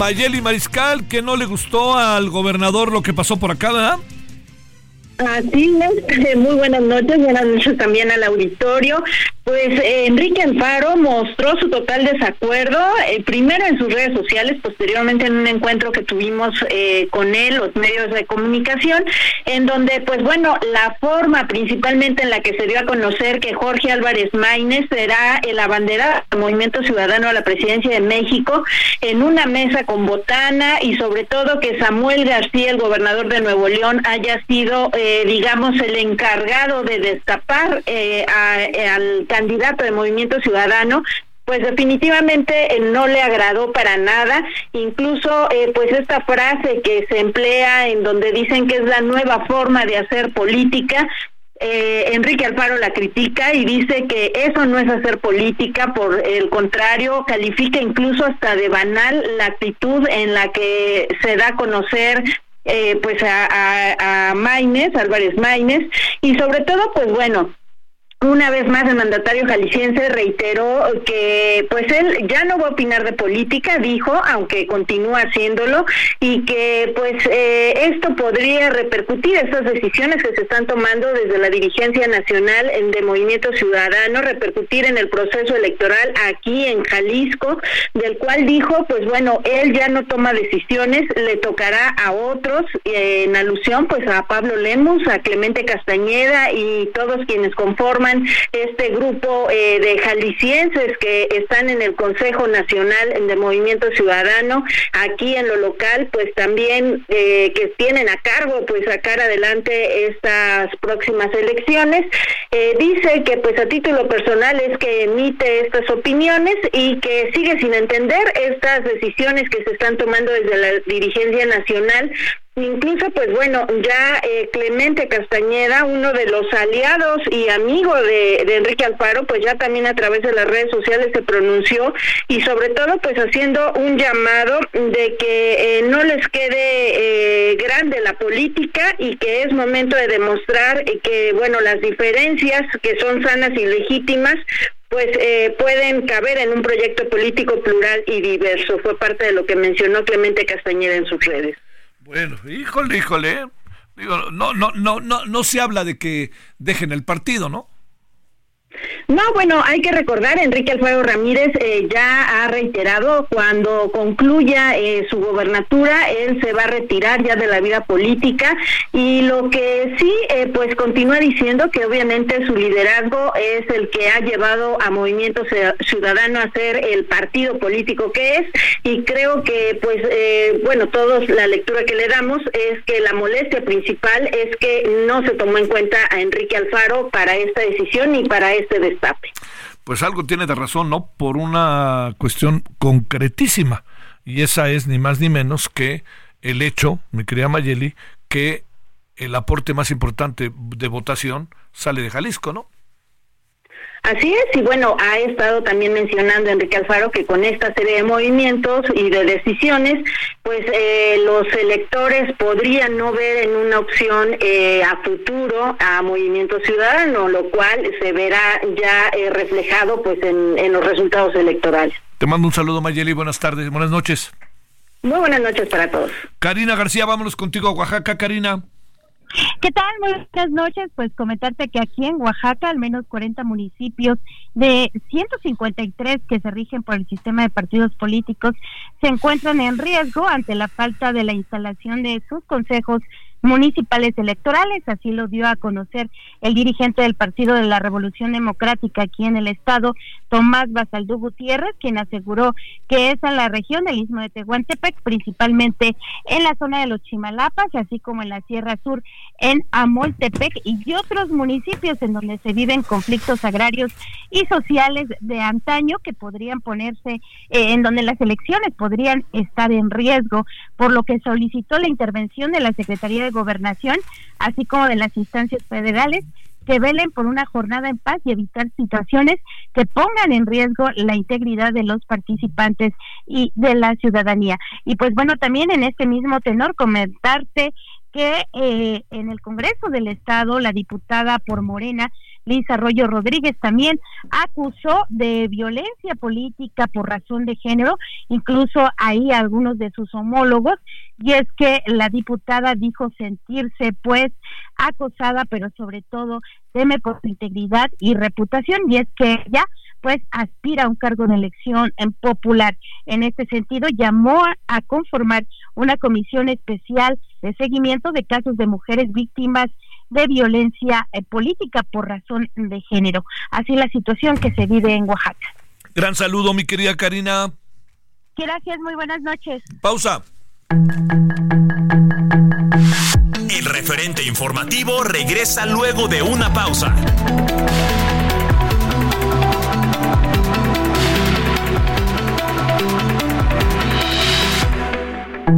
Mayeli Mariscal, que no le gustó al gobernador lo que pasó por acá, ¿verdad? Así es, muy buenas noches, buenas noches también al auditorio. Pues eh, Enrique Alfaro mostró su total desacuerdo, eh, primero en sus redes sociales, posteriormente en un encuentro que tuvimos eh, con él, los medios de comunicación, en donde, pues bueno, la forma principalmente en la que se dio a conocer que Jorge Álvarez Maínez será el abanderado del Movimiento Ciudadano a la presidencia de México en una mesa con Botana y sobre todo que Samuel García, el gobernador de Nuevo León, haya sido, digamos, el encargado de destapar al candidato de Movimiento Ciudadano pues definitivamente eh, no le agradó para nada, incluso eh, pues esta frase que se emplea en donde dicen que es la nueva forma de hacer política, eh, Enrique Alfaro la critica y dice que eso no es hacer política, por el contrario, califica incluso hasta de banal la actitud en la que se da a conocer pues a, a, a Maines, Álvarez Maines, y sobre todo, pues bueno, una vez más, el mandatario jalisciense reiteró que pues él ya no va a opinar de política, dijo, aunque continúa haciéndolo, y que pues eh, esto podría repercutir estas decisiones que se están tomando desde la dirigencia nacional de Movimiento Ciudadano, repercutir en el proceso electoral aquí en Jalisco, del cual dijo, pues bueno, él ya no toma decisiones, le tocará a otros, eh, en alusión pues a Pablo Lemus, a Clemente Castañeda y todos quienes conforman este grupo eh, de jaliscienses que están en el Consejo Nacional de Movimiento Ciudadano, aquí en lo local, pues también eh, que tienen a cargo pues sacar adelante estas próximas elecciones. Eh, dice que pues a título personal es que emite estas opiniones y que sigue sin entender estas decisiones que se están tomando desde la dirigencia nacional Incluso, pues bueno, ya eh, Clemente Castañeda, uno de los aliados y amigo de, Enrique Alfaro, pues ya también a través de las redes sociales se pronunció y sobre todo pues haciendo un llamado de que eh, no les quede eh, grande la política y que es momento de demostrar que, bueno, las diferencias que son sanas y legítimas, pues pueden caber en un proyecto político plural y diverso. Fue parte de lo que mencionó Clemente Castañeda en sus redes. Bueno, híjole, híjole. Digo, no, no, no, no, no se habla de que dejen el partido, ¿no? No, bueno, hay que recordar, Enrique Alfaro Ramírez eh, ya ha reiterado cuando concluya eh, su gobernatura, él se va a retirar ya de la vida política y lo que sí, eh, pues continúa diciendo que obviamente su liderazgo es el que ha llevado a Movimiento Ciudadano a ser el partido político que es y creo que, pues, bueno, todos la lectura que le damos es que la molestia principal es que no se tomó en cuenta a Enrique Alfaro para esta decisión y para este destape. Pues algo tiene de razón, ¿no? Por una cuestión concretísima. Y esa es ni más ni menos que el hecho, mi querida Mayeli, que el aporte más importante de votación sale de Jalisco, ¿no? Así es, y bueno, ha estado también mencionando Enrique Alfaro que con esta serie de movimientos y de decisiones, pues eh, los electores podrían no ver en una opción eh, a futuro a Movimiento Ciudadano, lo cual se verá ya eh, reflejado pues en, en los resultados electorales. Te mando un saludo Mayeli, buenas tardes, buenas noches. Muy buenas noches para todos. Karina García, vámonos contigo a Oaxaca, Karina. ¿Qué tal? Muy buenas noches. Pues comentarte que aquí en Oaxaca, al menos 40 municipios de 153 que se rigen por el sistema de partidos políticos se encuentran en riesgo ante la falta de la instalación de sus consejos municipales electorales, así lo dio a conocer el dirigente del Partido de la Revolución Democrática aquí en el estado, Tomás Basaldú Gutiérrez, quien aseguró que es en la región del Istmo de Tehuantepec, principalmente en la zona de los Chimalapas, así como en la Sierra Sur, en Amoltepec y otros municipios en donde se viven conflictos agrarios y sociales de antaño que podrían ponerse, eh, en donde las elecciones podrían estar en riesgo, por lo que solicitó la intervención de la Secretaría de Gobernación, así como de las instancias federales, que velen por una jornada en paz y evitar situaciones que pongan en riesgo la integridad de los participantes y de la ciudadanía. Y pues bueno, también en este mismo tenor comentarte que eh, en el Congreso del Estado la diputada por Morena Liz Arroyo Rodríguez también acusó de violencia política por razón de género, incluso ahí algunos de sus homólogos, y es que la diputada dijo sentirse pues acosada, pero sobre todo teme por su integridad y reputación, y es que ella pues aspira a un cargo de elección en popular. En este sentido, llamó a conformar una comisión especial de seguimiento de casos de mujeres víctimas de violencia eh, política por razón de género. Así la situación que se vive en Oaxaca. Gran saludo, mi querida Karina. Gracias, muy buenas noches. Pausa. El referente informativo regresa luego de una pausa.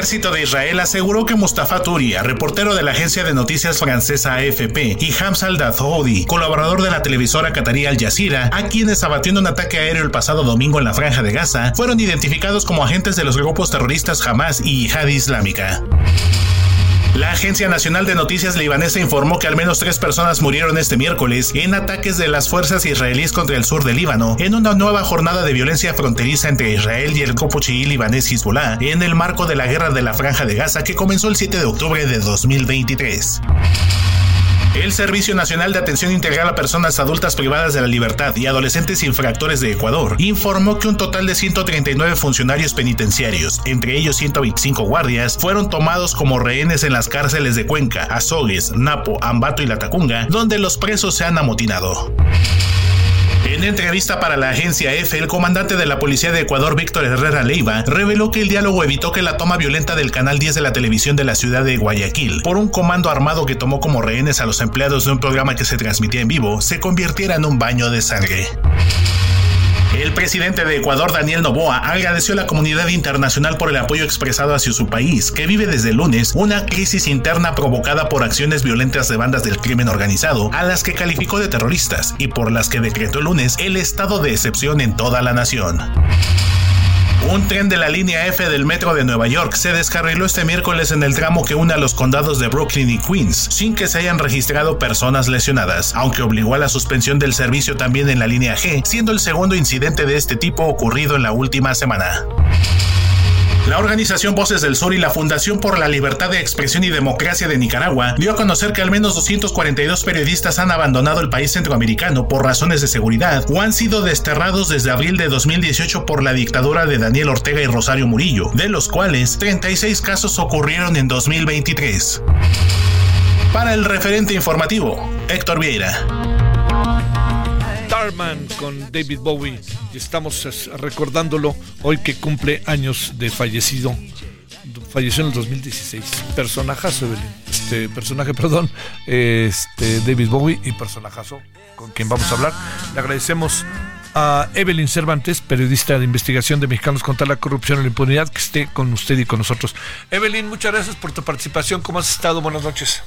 Ejército de Israel aseguró que Mustafa Turia, reportero de la agencia de noticias francesa AFP, y Hamza al-Dazoudi, colaborador de la televisora qatarí Al Jazeera, a quienes abatió en un ataque aéreo el pasado domingo en la franja de Gaza, fueron identificados como agentes de los grupos terroristas Hamas y Jihad Islámica. La Agencia Nacional de Noticias libanesa informó que al menos tres personas murieron este miércoles en ataques de las fuerzas israelíes contra el sur del Líbano, en una nueva jornada de violencia fronteriza entre Israel y el grupo chií libanés Hezbollah, en el marco de la guerra de la Franja de Gaza que comenzó el 7 de octubre de 2023. El Servicio Nacional de Atención Integral a Personas Adultas Privadas de la Libertad y Adolescentes Infractores de Ecuador informó que un total de 139 funcionarios penitenciarios, entre ellos 125 guardias, fueron tomados como rehenes en las cárceles de Cuenca, Azogues, Napo, Ambato y Latacunga, donde los presos se han amotinado. En entrevista para la agencia EFE, el comandante de la Policía de Ecuador, Víctor Herrera Leiva, reveló que el diálogo evitó que la toma violenta del Canal 10 de la televisión de la ciudad de Guayaquil, por un comando armado que tomó como rehenes a los empleados de un programa que se transmitía en vivo, se convirtiera en un baño de sangre. El presidente de Ecuador, Daniel Noboa, agradeció a la comunidad internacional por el apoyo expresado hacia su país, que vive desde el lunes una crisis interna provocada por acciones violentas de bandas del crimen organizado, a las que calificó de terroristas y por las que decretó el lunes el estado de excepción en toda la nación. Un tren de la línea F del metro de Nueva York se descarriló este miércoles en el tramo que une a los condados de Brooklyn y Queens, sin que se hayan registrado personas lesionadas, aunque obligó a la suspensión del servicio también en la línea G, siendo el segundo incidente de este tipo ocurrido en la última semana. La organización Voces del Sur y la Fundación por la Libertad de Expresión y Democracia de Nicaragua dio a conocer que al menos 242 periodistas han abandonado el país centroamericano por razones de seguridad o han sido desterrados desde abril de 2018 por la dictadura de Daniel Ortega y Rosario Murillo, de los cuales 36 casos ocurrieron en 2023. Para el referente informativo, Héctor Vieira. Starman con David Bowie. Y estamos es, recordándolo hoy que cumple años de fallecido. Falleció en el 2016. Personajazo, Evelyn. Este personaje, perdón. Este David Bowie y personajazo con quien vamos a hablar. Le agradecemos a Evelyn Cervantes, periodista de investigación de Mexicanos contra la Corrupción y la Impunidad, que esté con usted y con nosotros. Evelyn, muchas gracias por tu participación. ¿Cómo has estado? Buenas noches.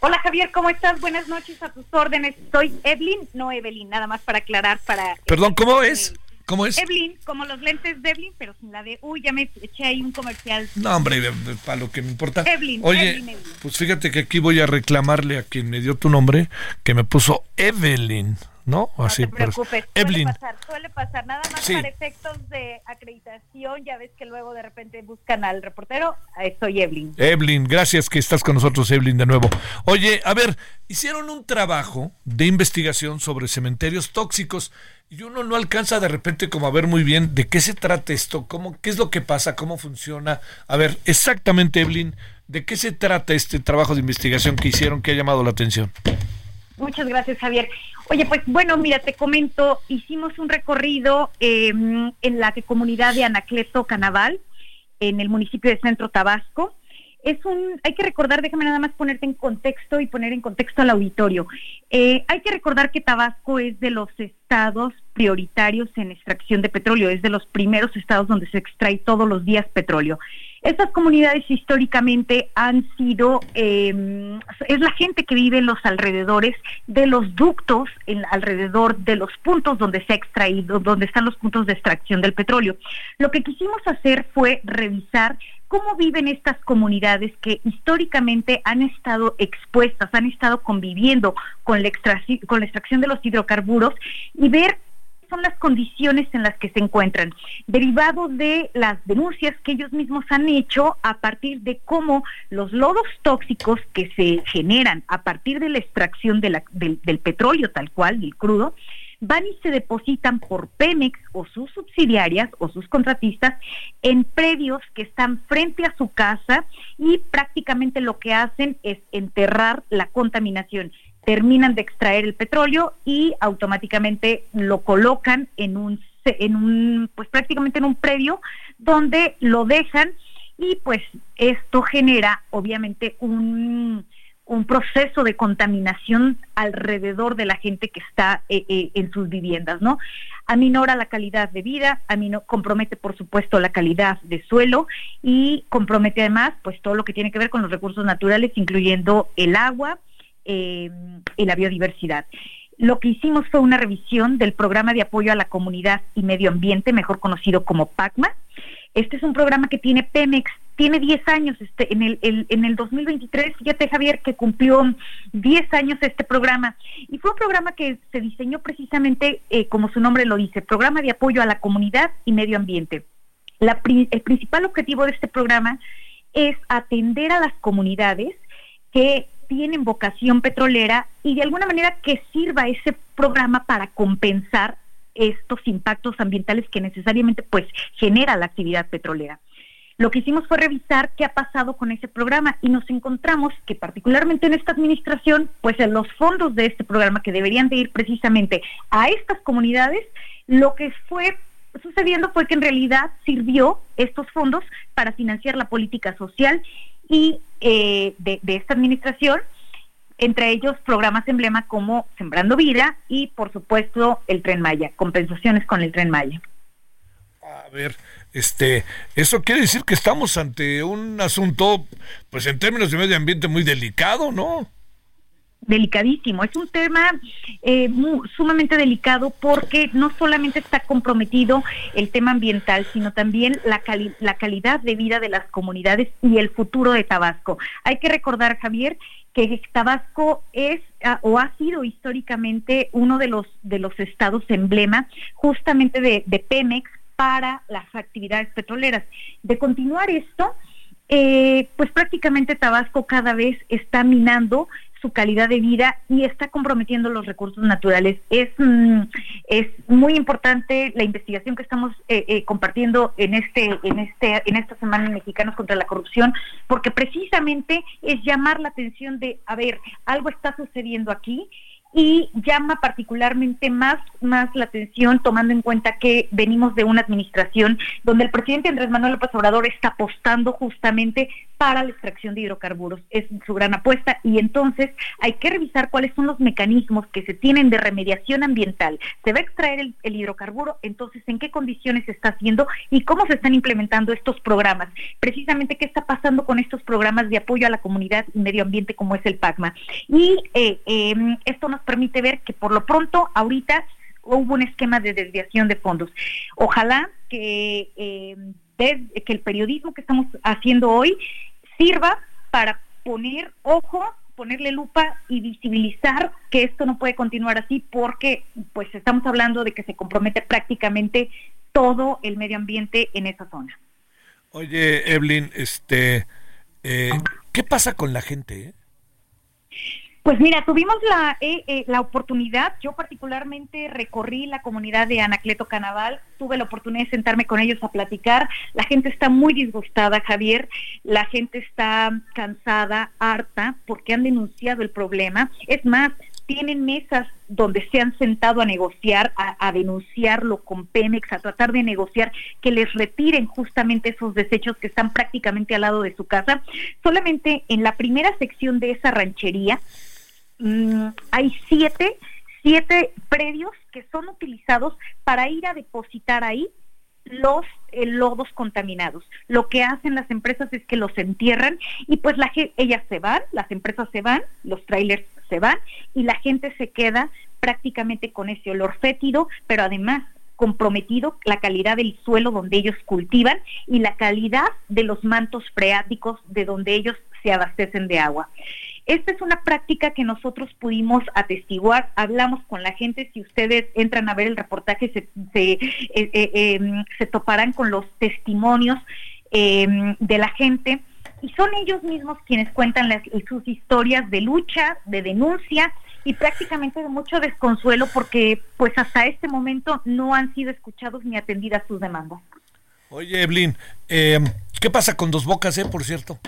Hola Javier, ¿cómo estás? Buenas noches a tus órdenes. Soy Evelyn, no Evelyn, nada más para aclarar para... Perdón, ¿cómo es? ¿Cómo es? Evelyn, como los lentes de Evelyn, pero sin la de... Uy, ya me eché ahí un comercial. No, hombre, para lo que me importa. Evelyn, Oye, Evelyn, Evelyn. pues fíjate que aquí voy a reclamarle a quien me dio tu nombre, que me puso Evelyn, ¿no? Así, No te pero- preocupes, Evelyn. suele pasar, suele pasar, nada más Sí. para efectos de acreditación, ya ves que luego de repente buscan al reportero, soy Evelyn. Evelyn, gracias que estás con nosotros, Evelyn, de nuevo. Oye, a ver, hicieron un trabajo de investigación sobre cementerios tóxicos y uno no alcanza de repente como a ver muy bien de qué se trata esto, cómo, qué es lo que pasa, cómo funciona. A ver, exactamente, Evelyn, ¿de qué se trata este trabajo de investigación que hicieron que ha llamado la atención? Muchas gracias, Javier. Oye, pues bueno, mira, te comento, hicimos un recorrido eh, en la comunidad de Anacleto Canaval, en el municipio de Centro Tabasco. Es un, hay que recordar, déjame nada más ponerte en contexto y poner en contexto al auditorio. Eh, hay que recordar que Tabasco es de los estados prioritarios en extracción de petróleo, es de los primeros estados donde se extrae todos los días petróleo. Estas comunidades históricamente han sido, eh, es la gente que vive en los alrededores de los ductos, en, alrededor de los puntos donde se ha extraído, donde están los puntos de extracción del petróleo. Lo que quisimos hacer fue revisar cómo viven estas comunidades que históricamente han estado expuestas, han estado conviviendo con la, con la extracción de los hidrocarburos y ver son las condiciones en las que se encuentran, derivado de las denuncias que ellos mismos han hecho a partir de cómo los lodos tóxicos que se generan a partir de la extracción del, del petróleo tal cual, del crudo, van y se depositan por Pemex o sus subsidiarias o sus contratistas en predios que están frente a su casa y prácticamente lo que hacen es enterrar la contaminación terminan de extraer el petróleo y automáticamente lo colocan en un en un pues prácticamente en un predio donde lo dejan y pues esto genera obviamente un, un proceso de contaminación alrededor de la gente que está eh, eh, en sus viviendas, ¿no? Aminora la calidad de vida, compromete por supuesto la calidad de suelo y compromete además pues todo lo que tiene que ver con los recursos naturales, incluyendo el agua, eh, y la biodiversidad. Lo que hicimos fue una revisión del programa de apoyo a la comunidad y medio ambiente, mejor conocido como PACMA. Este es un programa que tiene Pemex, tiene 10 años, este, en, el, en el 2023, fíjate Javier, que cumplió 10 años este programa. Y fue un programa que se diseñó precisamente, eh, como su nombre lo dice, programa de apoyo a la comunidad y medio ambiente. El principal objetivo de este programa es atender a las comunidades que tienen vocación petrolera y de alguna manera que sirva ese programa para compensar estos impactos ambientales que necesariamente pues genera la actividad petrolera. Lo que hicimos fue revisar qué ha pasado con ese programa y nos encontramos que particularmente en esta administración, pues en los fondos de este programa que deberían de ir precisamente a estas comunidades, lo que fue sucediendo fue que en realidad sirvió estos fondos para financiar la política social y eh, de, esta administración, entre ellos programas emblema como Sembrando Vida y por supuesto el Tren Maya, compensaciones con el Tren Maya. A ver, este, eso quiere decir que estamos ante un asunto, pues en términos de medio ambiente muy delicado, ¿no? Delicadísimo. Es un tema eh, sumamente delicado porque no solamente está comprometido el tema ambiental, sino también la, la calidad de vida de las comunidades y el futuro de Tabasco. Hay que recordar, Javier, que Tabasco es ah, o ha sido históricamente uno de los de los estados emblema justamente de, de Pemex para las actividades petroleras. De continuar esto, eh, pues prácticamente Tabasco cada vez está minando su calidad de vida y está comprometiendo los recursos naturales. Es, mm, es muy importante la investigación que estamos eh, eh, compartiendo en este, en este, en esta semana Mexicanos contra la corrupción, porque precisamente es llamar la atención de, a ver, algo está sucediendo aquí y llama particularmente más, más la atención tomando en cuenta que venimos de una administración donde el presidente Andrés Manuel López Obrador está apostando justamente para la extracción de hidrocarburos. Es su gran apuesta y entonces hay que revisar cuáles son los mecanismos que se tienen de remediación ambiental. Se va a extraer el, hidrocarburo, entonces en qué condiciones se está haciendo y cómo se están implementando estos programas. Precisamente qué está pasando con estos programas de apoyo a la comunidad y medio ambiente como es el PACMA. Y eh, em, esto permite ver que por lo pronto ahorita hubo un esquema de desviación de fondos. Ojalá que, eh, que el periodismo que estamos haciendo hoy sirva para poner ojo, ponerle lupa y visibilizar que esto no puede continuar así porque pues estamos hablando de que se compromete prácticamente todo el medio ambiente en esa zona. Oye, Evelyn, este, eh, ¿qué pasa con la gente? Eh? Pues mira, tuvimos la, eh, eh, la oportunidad, yo particularmente recorrí la comunidad de Anacleto Canaval, tuve la oportunidad de sentarme con ellos a platicar, la gente está muy disgustada, Javier, la gente está cansada, harta, porque han denunciado el problema, es más, tienen mesas donde se han sentado a negociar, a, a, denunciarlo con Pemex, a tratar de negociar que les retiren justamente esos desechos que están prácticamente al lado de su casa. Solamente en la primera sección de esa ranchería, Mm, hay siete, siete predios que son utilizados para ir a depositar ahí los eh, lodos contaminados. Lo que hacen las empresas es que los entierran y pues la ellas se van, las empresas se van, los trailers se van y la gente se queda prácticamente con ese olor fétido, pero además comprometido la calidad del suelo donde ellos cultivan y la calidad de los mantos freáticos de donde ellos se abastecen de agua. Esta es una práctica que nosotros pudimos atestiguar, hablamos con la gente, si ustedes entran a ver el reportaje se, se, eh, eh, em, toparán con los testimonios em, de la gente y son ellos mismos quienes cuentan sus historias de lucha, de denuncia y prácticamente de mucho desconsuelo porque pues hasta este momento no han sido escuchados ni atendidas sus demandas. Oye, Evelyn, em, ¿qué pasa con Dos Bocas, eh, por cierto?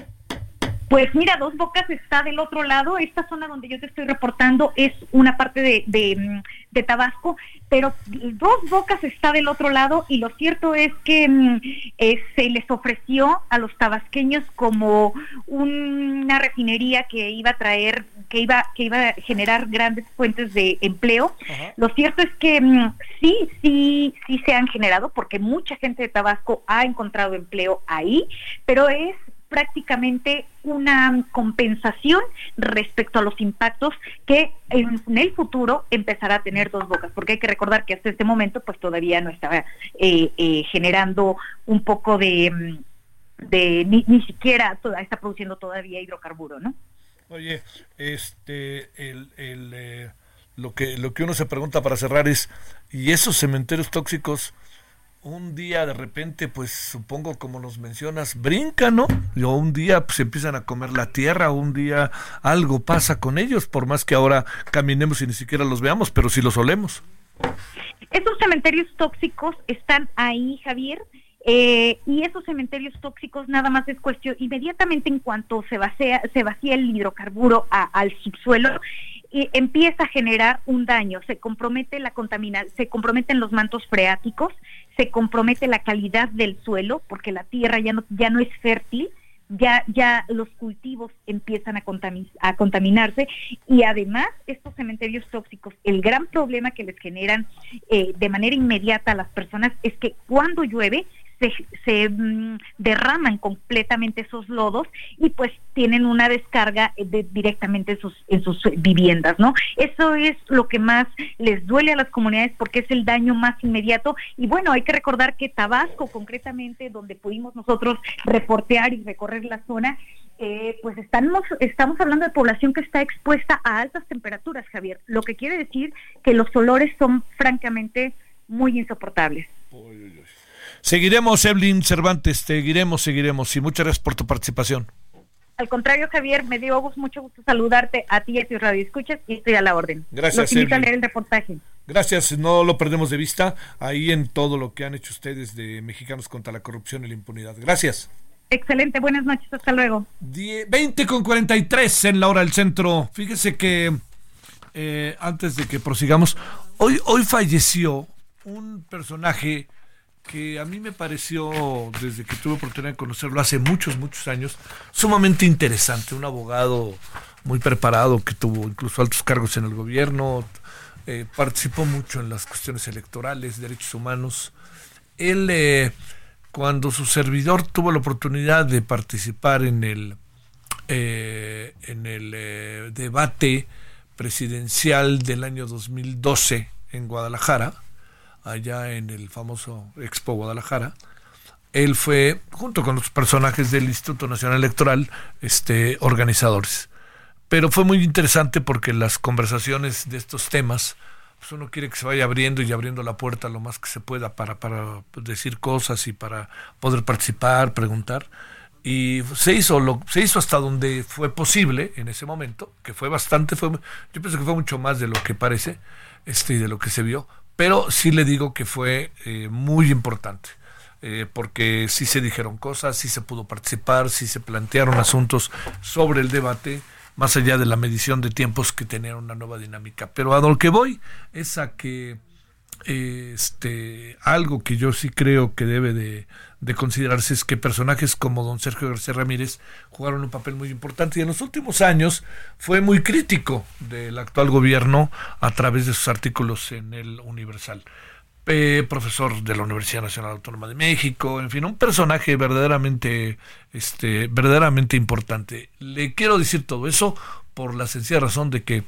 Pues mira, Dos Bocas está del otro lado. Esta zona donde yo te estoy reportando es una parte de, de, mm, Tabasco, pero Dos Bocas está del otro lado y lo cierto es que mm, eh, se les ofreció a los tabasqueños como una refinería que iba a traer, que iba, que iba a generar grandes fuentes de empleo. Lo cierto es que mm, sí, sí, sí se han generado porque mucha gente de Tabasco ha encontrado empleo ahí, pero es prácticamente una compensación respecto a los impactos que en, el futuro empezará a tener dos bocas, porque hay que recordar que hasta este momento pues todavía no estaba eh, eh, generando un poco de, mm, de ni, ni siquiera toda, está produciendo todavía hidrocarburo, ¿no? Oye, este, el, el eh, lo que lo que uno se pregunta para cerrar es, ¿y esos cementerios tóxicos? Un día de repente, pues supongo como nos mencionas, brincan, ¿no? O un día pues empiezan a comer la tierra, un día algo pasa con ellos, por más que ahora caminemos y ni siquiera los veamos, pero sí los olemos. Esos cementerios tóxicos están ahí, Javier, eh, y esos cementerios tóxicos nada más es cuestión, inmediatamente en cuanto se vacía, se vacía el hidrocarburo al subsuelo, y empieza a generar un daño, se compromete la contaminación, se comprometen los mantos freáticos, se compromete la calidad del suelo porque la tierra ya no ya no es fértil, ya ya los cultivos empiezan a, a contaminarse y además estos cementerios tóxicos, el gran problema que les generan eh, de manera inmediata a las personas es que cuando llueve se, mm, derraman completamente esos lodos y pues tienen una descarga de, directamente en sus, en sus viviendas, ¿no? Eso es lo que más les duele a las comunidades porque es el daño más inmediato y bueno, hay que recordar que Tabasco concretamente, donde pudimos nosotros reportear y recorrer la zona, eh, pues estamos, estamos hablando de población que está expuesta a altas temperaturas, Javier, lo que quiere decir que los olores son francamente muy insoportables. Seguiremos, Evelyn Cervantes, seguiremos, seguiremos. Y muchas gracias por tu participación. Al contrario, Javier, me dio mucho gusto saludarte a ti y a tu radio escuchas y estoy a la orden. Gracias. Los invito a leer el reportaje. Gracias, no lo perdemos de vista ahí en todo lo que han hecho ustedes de Mexicanos contra la corrupción y la impunidad. Gracias. Excelente, buenas noches, hasta luego. 20 con 43 en la hora del centro. Fíjese que eh, antes de que prosigamos, hoy, hoy falleció un personaje que a mí me pareció, desde que tuve oportunidad de conocerlo hace muchos, muchos años, sumamente interesante. Un abogado muy preparado que tuvo incluso altos cargos en el gobierno, eh, participó mucho en las cuestiones electorales, derechos humanos. Él, eh, cuando su servidor tuvo la oportunidad de participar en el, eh, en el debate presidencial del año 2012 en Guadalajara, allá en el famoso Expo Guadalajara. Él fue, junto con los personajes del Instituto Nacional Electoral, este, organizadores. Pero fue muy interesante porque las conversaciones de estos temas, pues uno quiere que se vaya abriendo y abriendo la puerta lo más que se pueda para, para decir cosas y para poder participar, preguntar. Y se hizo, lo, se hizo hasta donde fue posible en ese momento, que fue bastante, fue, yo pienso que fue mucho más de lo que parece este, y de lo que se vio pero sí le digo que fue eh, muy importante. Eh, porque sí se dijeron cosas, sí se pudo participar, sí se plantearon asuntos sobre el debate, más allá de la medición de tiempos que tenían una nueva dinámica. Pero a lo que voy es a que este algo que yo sí creo que debe de, considerarse es que personajes como don Sergio García Ramírez jugaron un papel muy importante y en los últimos años fue muy crítico del actual gobierno a través de sus artículos en el Universal. profesor de la Universidad Nacional Autónoma de México, en fin, un personaje verdaderamente, este, verdaderamente importante. Le quiero decir todo eso por la sencilla razón de que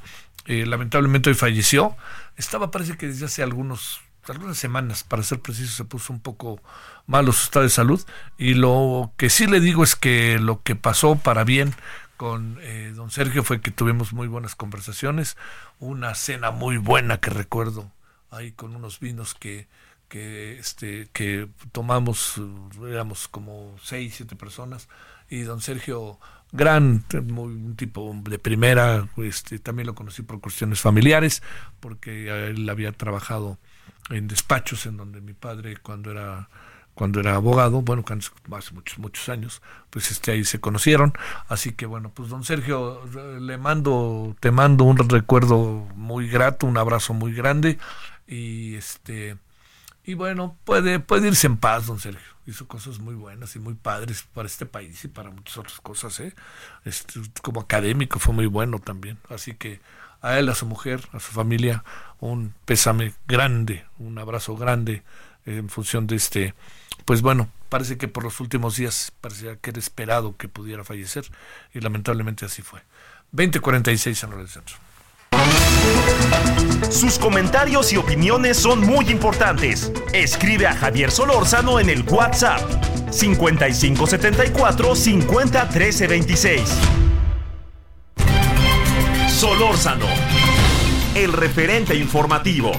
eh, lamentablemente hoy falleció. Estaba, parece que desde hace algunos, algunas semanas, para ser preciso, se puso un poco malo su estado de salud. Y lo que sí le digo es que lo que pasó para bien con eh, don Sergio fue que tuvimos muy buenas conversaciones, una cena muy buena que recuerdo ahí con unos vinos que que este que tomamos éramos como seis siete personas y don Sergio gran muy, un tipo de primera este también lo conocí por cuestiones familiares porque él había trabajado en despachos en donde mi padre cuando era cuando era abogado, bueno, hace muchos, muchos años, pues este ahí se conocieron. Así que bueno, pues don Sergio, le mando, te mando un recuerdo muy grato, un abrazo muy grande y este y bueno, puede, puede irse en paz, don Sergio. Hizo cosas muy buenas y muy padres para este país y para muchas otras cosas, ¿eh? Este, como académico fue muy bueno también. Así que a él, a su mujer, a su familia, un pésame grande, un abrazo grande en función de este, pues bueno, parece que por los últimos días parecía que era esperado que pudiera fallecer y lamentablemente así fue. 2046 en el centro. Sus comentarios y opiniones son muy importantes. Escribe a Javier Solórzano en el WhatsApp 5574 50 13 26. Solórzano, el referente informativo.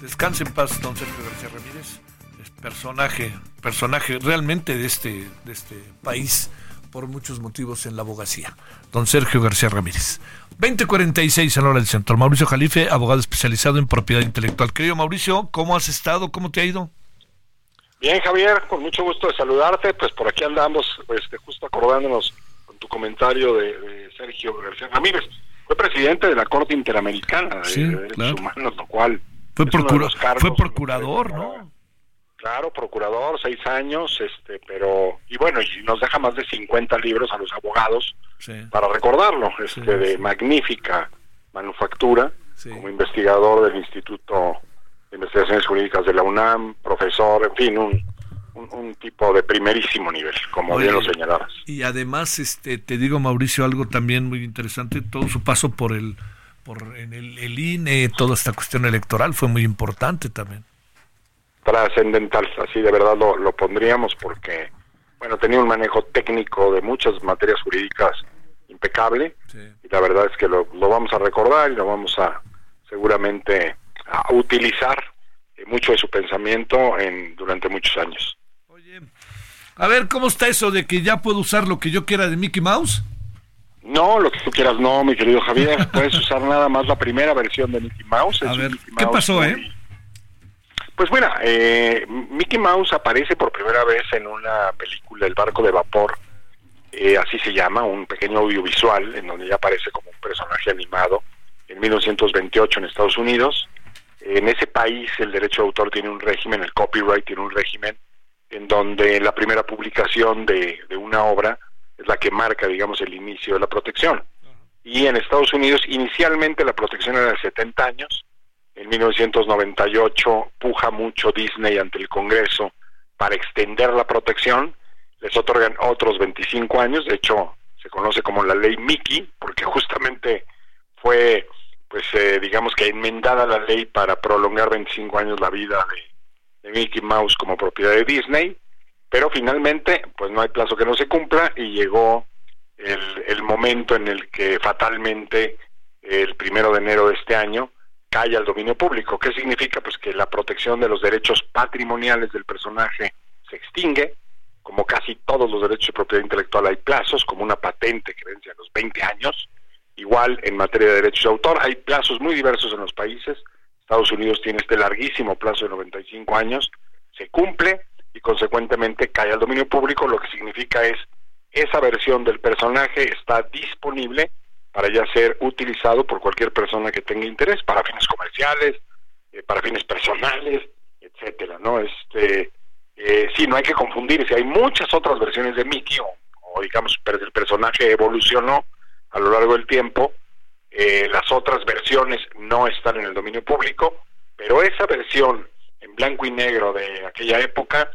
Descanse en paz, don Sergio García Ramírez. Personaje, personaje realmente de este, de este país por muchos motivos en la abogacía. Don Sergio García Ramírez. 2046 en hora del centro. Mauricio Jalife, abogado especializado en propiedad intelectual. Querido Mauricio, ¿cómo has estado? ¿Cómo te ha ido? Bien, Javier, con mucho gusto de saludarte. Pues por aquí andamos, este, justo acordándonos con tu comentario de, Sergio García Ramírez. Fue presidente de la Corte Interamericana de, Derechos Humanos, lo cual. Fue, fue procurador, ¿no? Claro, procurador, seis años, este, pero y bueno, y nos deja más de 50 libros a los abogados para recordarlo, este, de magnífica manufactura, como investigador del Instituto de Investigaciones Jurídicas de la UNAM, profesor, en fin, un, un, tipo de primerísimo nivel, como bien lo señalabas. Y además, este, te digo, Mauricio, algo también muy interesante, todo su paso por el, por en el, el INE, toda esta cuestión electoral fue muy importante también. Trascendental, así de verdad lo, lo pondríamos porque, bueno, tenía un manejo técnico de muchas materias jurídicas impecable y la verdad es que lo, lo, vamos a recordar y lo vamos a seguramente a utilizar eh, mucho de su pensamiento en durante muchos años. Oye, a ver, ¿cómo está eso de que ya puedo usar lo que yo quiera de Mickey Mouse? No, lo que tú quieras no, mi querido Javier. Puedes usar nada más la primera versión de Mickey Mouse. a ver, ¿qué pasó, eh? Pues mira, eh, Mickey Mouse aparece por primera vez en una película El barco de vapor, eh, así se llama, un pequeño audiovisual en donde ya aparece como un personaje animado en 1928 en Estados Unidos. En ese país el derecho de autor tiene un régimen, el copyright tiene un régimen en donde la primera publicación de, de una obra es la que marca, digamos, el inicio de la protección. Y en Estados Unidos inicialmente la protección era de 70 años, en 1998 puja mucho Disney ante el Congreso para extender la protección, les otorgan otros 25 años, de hecho se conoce como la ley Mickey, porque justamente fue, pues eh, digamos que enmendada la ley para prolongar 25 años la vida de, Mickey Mouse como propiedad de Disney, pero finalmente pues no hay plazo que no se cumpla y llegó el, el momento en el que fatalmente el primero de enero de este año cae al dominio público. ¿Qué significa? Pues que la protección de los derechos patrimoniales del personaje se extingue. Como casi todos los derechos de propiedad intelectual hay plazos, como una patente que vence a los 20 años. Igual en materia de derechos de autor hay plazos muy diversos en los países. Estados Unidos tiene este larguísimo plazo de 95 años. Se cumple y consecuentemente cae al dominio público, lo que significa es esa versión del personaje está disponible para ya ser utilizado por cualquier persona que tenga interés para fines comerciales, eh, para fines personales, etcétera, ¿no? Este, eh, sí, no hay que confundirse, hay muchas otras versiones de Mickey, o, digamos, el personaje evolucionó a lo largo del tiempo, eh, las otras versiones no están en el dominio público, pero esa versión en blanco y negro de aquella época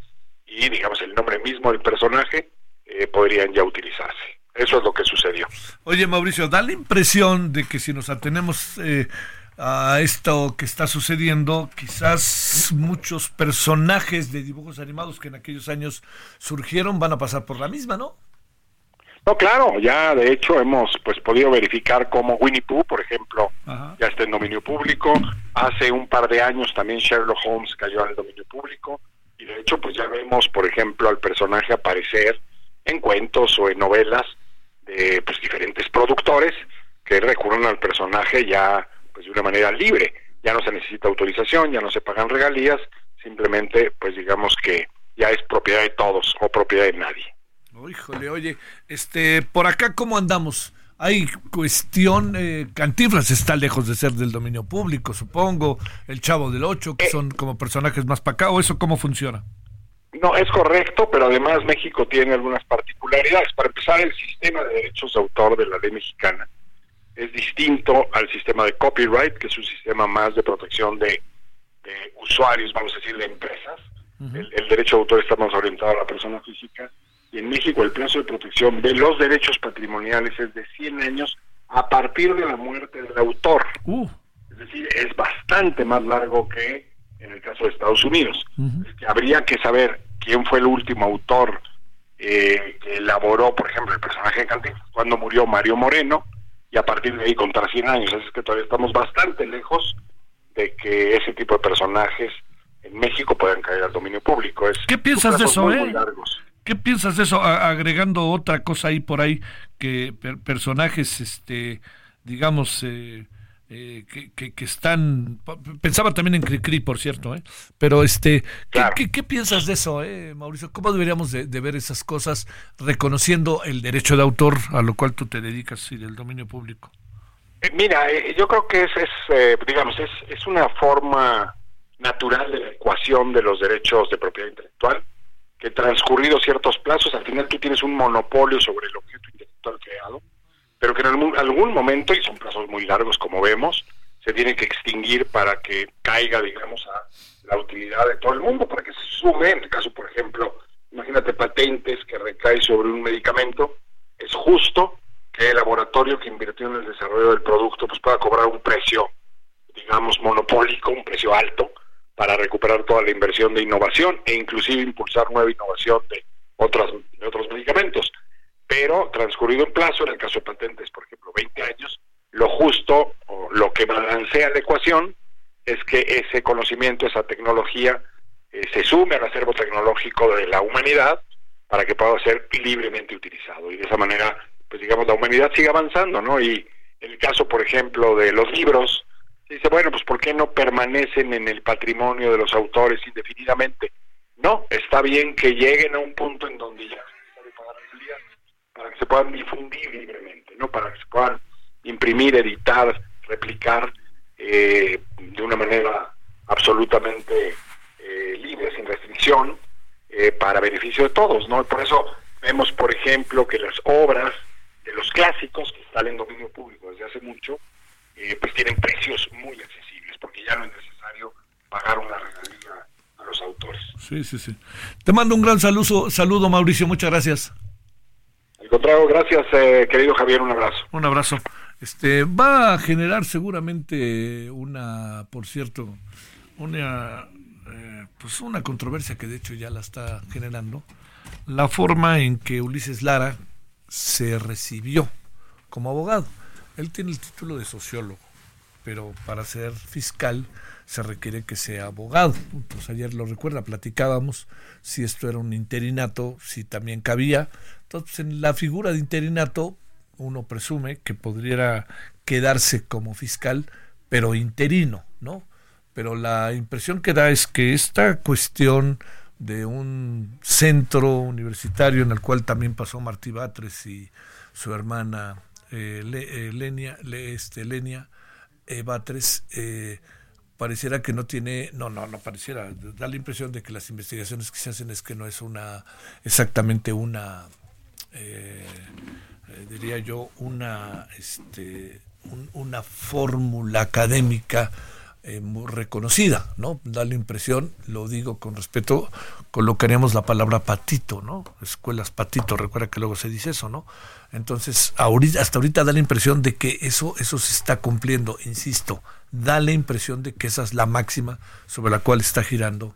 y digamos el nombre mismo del personaje eh, podrían ya utilizarse. Eso es lo que sucedió. Oye, Mauricio, da la impresión de que si nos atenemos eh, a esto que está sucediendo, quizás muchos personajes de dibujos animados que en aquellos años surgieron van a pasar por la misma, ¿no? No, claro, ya de hecho hemos pues podido verificar cómo Winnie Pooh, por ejemplo, ya está en dominio público. Hace un par de años también Sherlock Holmes cayó el dominio público y de hecho pues ya vemos, por ejemplo, al personaje aparecer en cuentos o en novelas de pues diferentes productores que recurren al personaje ya pues de una manera libre. Ya no se necesita autorización, ya no se pagan regalías, simplemente pues digamos que ya es propiedad de todos o propiedad de nadie. Híjole, oye, este, por acá, ¿cómo andamos? Hay cuestión, eh, Cantiflas está lejos de ser del dominio público, supongo, el Chavo del Ocho, que son como personajes más para acá, ¿o eso cómo funciona? No, es correcto, pero además México tiene algunas particularidades. Para empezar, el sistema de derechos de autor de la ley mexicana es distinto al sistema de copyright, que es un sistema más de protección de, de usuarios, vamos a decir, de empresas. el, el derecho de autor está más orientado a la persona física y en México el plazo de protección de los derechos patrimoniales es de 100 años a partir de la muerte del autor. Es decir, es bastante más largo que en el caso de Estados Unidos. Es que habría que saber quién fue el último autor eh, que elaboró, por ejemplo, el personaje de Cantinflas, cuando murió Mario Moreno, y a partir de ahí contar 100 años. Así es que todavía estamos bastante lejos de que ese tipo de personajes en México puedan caer al dominio público. Es, ¿Qué piensas de eso, eh? largos. ¿Qué piensas de eso? A- agregando otra cosa ahí por ahí, que per- personajes, este, digamos, eh, eh, que, que- que están... Pensaba también en Cricri, por cierto, ¿eh? Pero, este, ¿qué, qué- qué piensas de eso, eh, Mauricio? ¿Cómo deberíamos de, de ver esas cosas reconociendo el derecho de autor a lo cual tú te dedicas y del dominio público? Eh, Mira, eh, yo creo que es, es eh, digamos, es, es una forma natural de la ecuación de los derechos de propiedad intelectual, que transcurridos ciertos plazos, al final tú tienes un monopolio sobre el objeto intelectual creado, pero que en algún, momento, y son plazos muy largos como vemos, se tiene que extinguir para que caiga, digamos, a la utilidad de todo el mundo, para que se sume, en el caso, por ejemplo, imagínate patentes que recae sobre un medicamento, es justo que el laboratorio que invirtió en el desarrollo del producto pues pueda cobrar un precio, digamos, monopólico, un precio alto, para recuperar toda la inversión de innovación e inclusive impulsar nueva innovación de otras de otros medicamentos. Pero transcurrido en plazo, en el caso de patentes, por ejemplo, 20 años, lo justo o lo que balancea la ecuación es que ese conocimiento, esa tecnología, eh, se sume al acervo tecnológico de la humanidad para que pueda ser libremente utilizado. Y de esa manera, pues digamos, la humanidad sigue avanzando, ¿no? Y el caso, por ejemplo, de los libros, dice, bueno, pues ¿por qué no permanecen en el patrimonio de los autores indefinidamente? No, está bien que lleguen a un punto en donde ya para que se puedan difundir libremente, ¿no? Para que se puedan imprimir, editar, replicar eh, de una manera absolutamente eh, libre, sin restricción, eh, para beneficio de todos, ¿no? Por eso vemos, por ejemplo, que las obras de los clásicos que están en dominio público desde hace mucho, eh, pues tienen precios muy accesibles, porque ya no es necesario pagar una regalía a los autores. Sí, sí, sí. Te mando un gran saludo, saludo Mauricio, muchas gracias. Al contrario, gracias, eh, querido Javier, un abrazo. Un abrazo. Este va a generar seguramente una, por cierto, una eh, pues una controversia que de hecho ya la está generando, la forma en que Ulises Lara se recibió como abogado. Él tiene el título de sociólogo, pero para ser fiscal se requiere que sea abogado. Entonces ayer lo recuerda, platicábamos si esto era un interinato, si también cabía. Entonces en la figura de interinato uno presume que podría quedarse como fiscal, pero interino, ¿no? Pero la impresión que da es que esta cuestión de un centro universitario en el cual también pasó Martí Batres y su hermana eh, Le- eh, Lenia, Le- este, Lenia eh, Batres, eh, pareciera que no tiene, no, no, no pareciera, da la impresión de que las investigaciones que se hacen es que no es una, exactamente una, eh, diría yo, una, este, una fórmula académica eh, muy reconocida, ¿no? Da la impresión, lo digo con respeto, colocaríamos la palabra patito, ¿no? Escuelas patito, recuerda que luego se dice eso, ¿no? Entonces, ahorita, hasta ahorita da la impresión de que eso, eso se está cumpliendo, insisto, da la impresión de que esa es la máxima sobre la cual está girando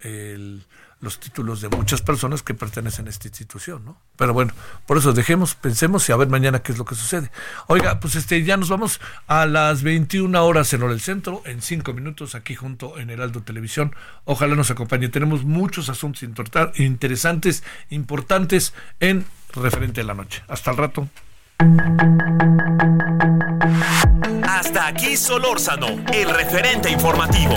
el, los títulos de muchas personas que pertenecen a esta institución, ¿no? Pero bueno, por eso dejemos, pensemos y a ver mañana qué es lo que sucede. Oiga, pues este ya nos vamos a las 21 horas en Hora del Centro, en cinco minutos aquí junto en Heraldo Televisión. Ojalá nos acompañe. Tenemos muchos asuntos interesantes, importantes en referente a la noche. Hasta el rato. Hasta aquí Solórzano, el referente informativo.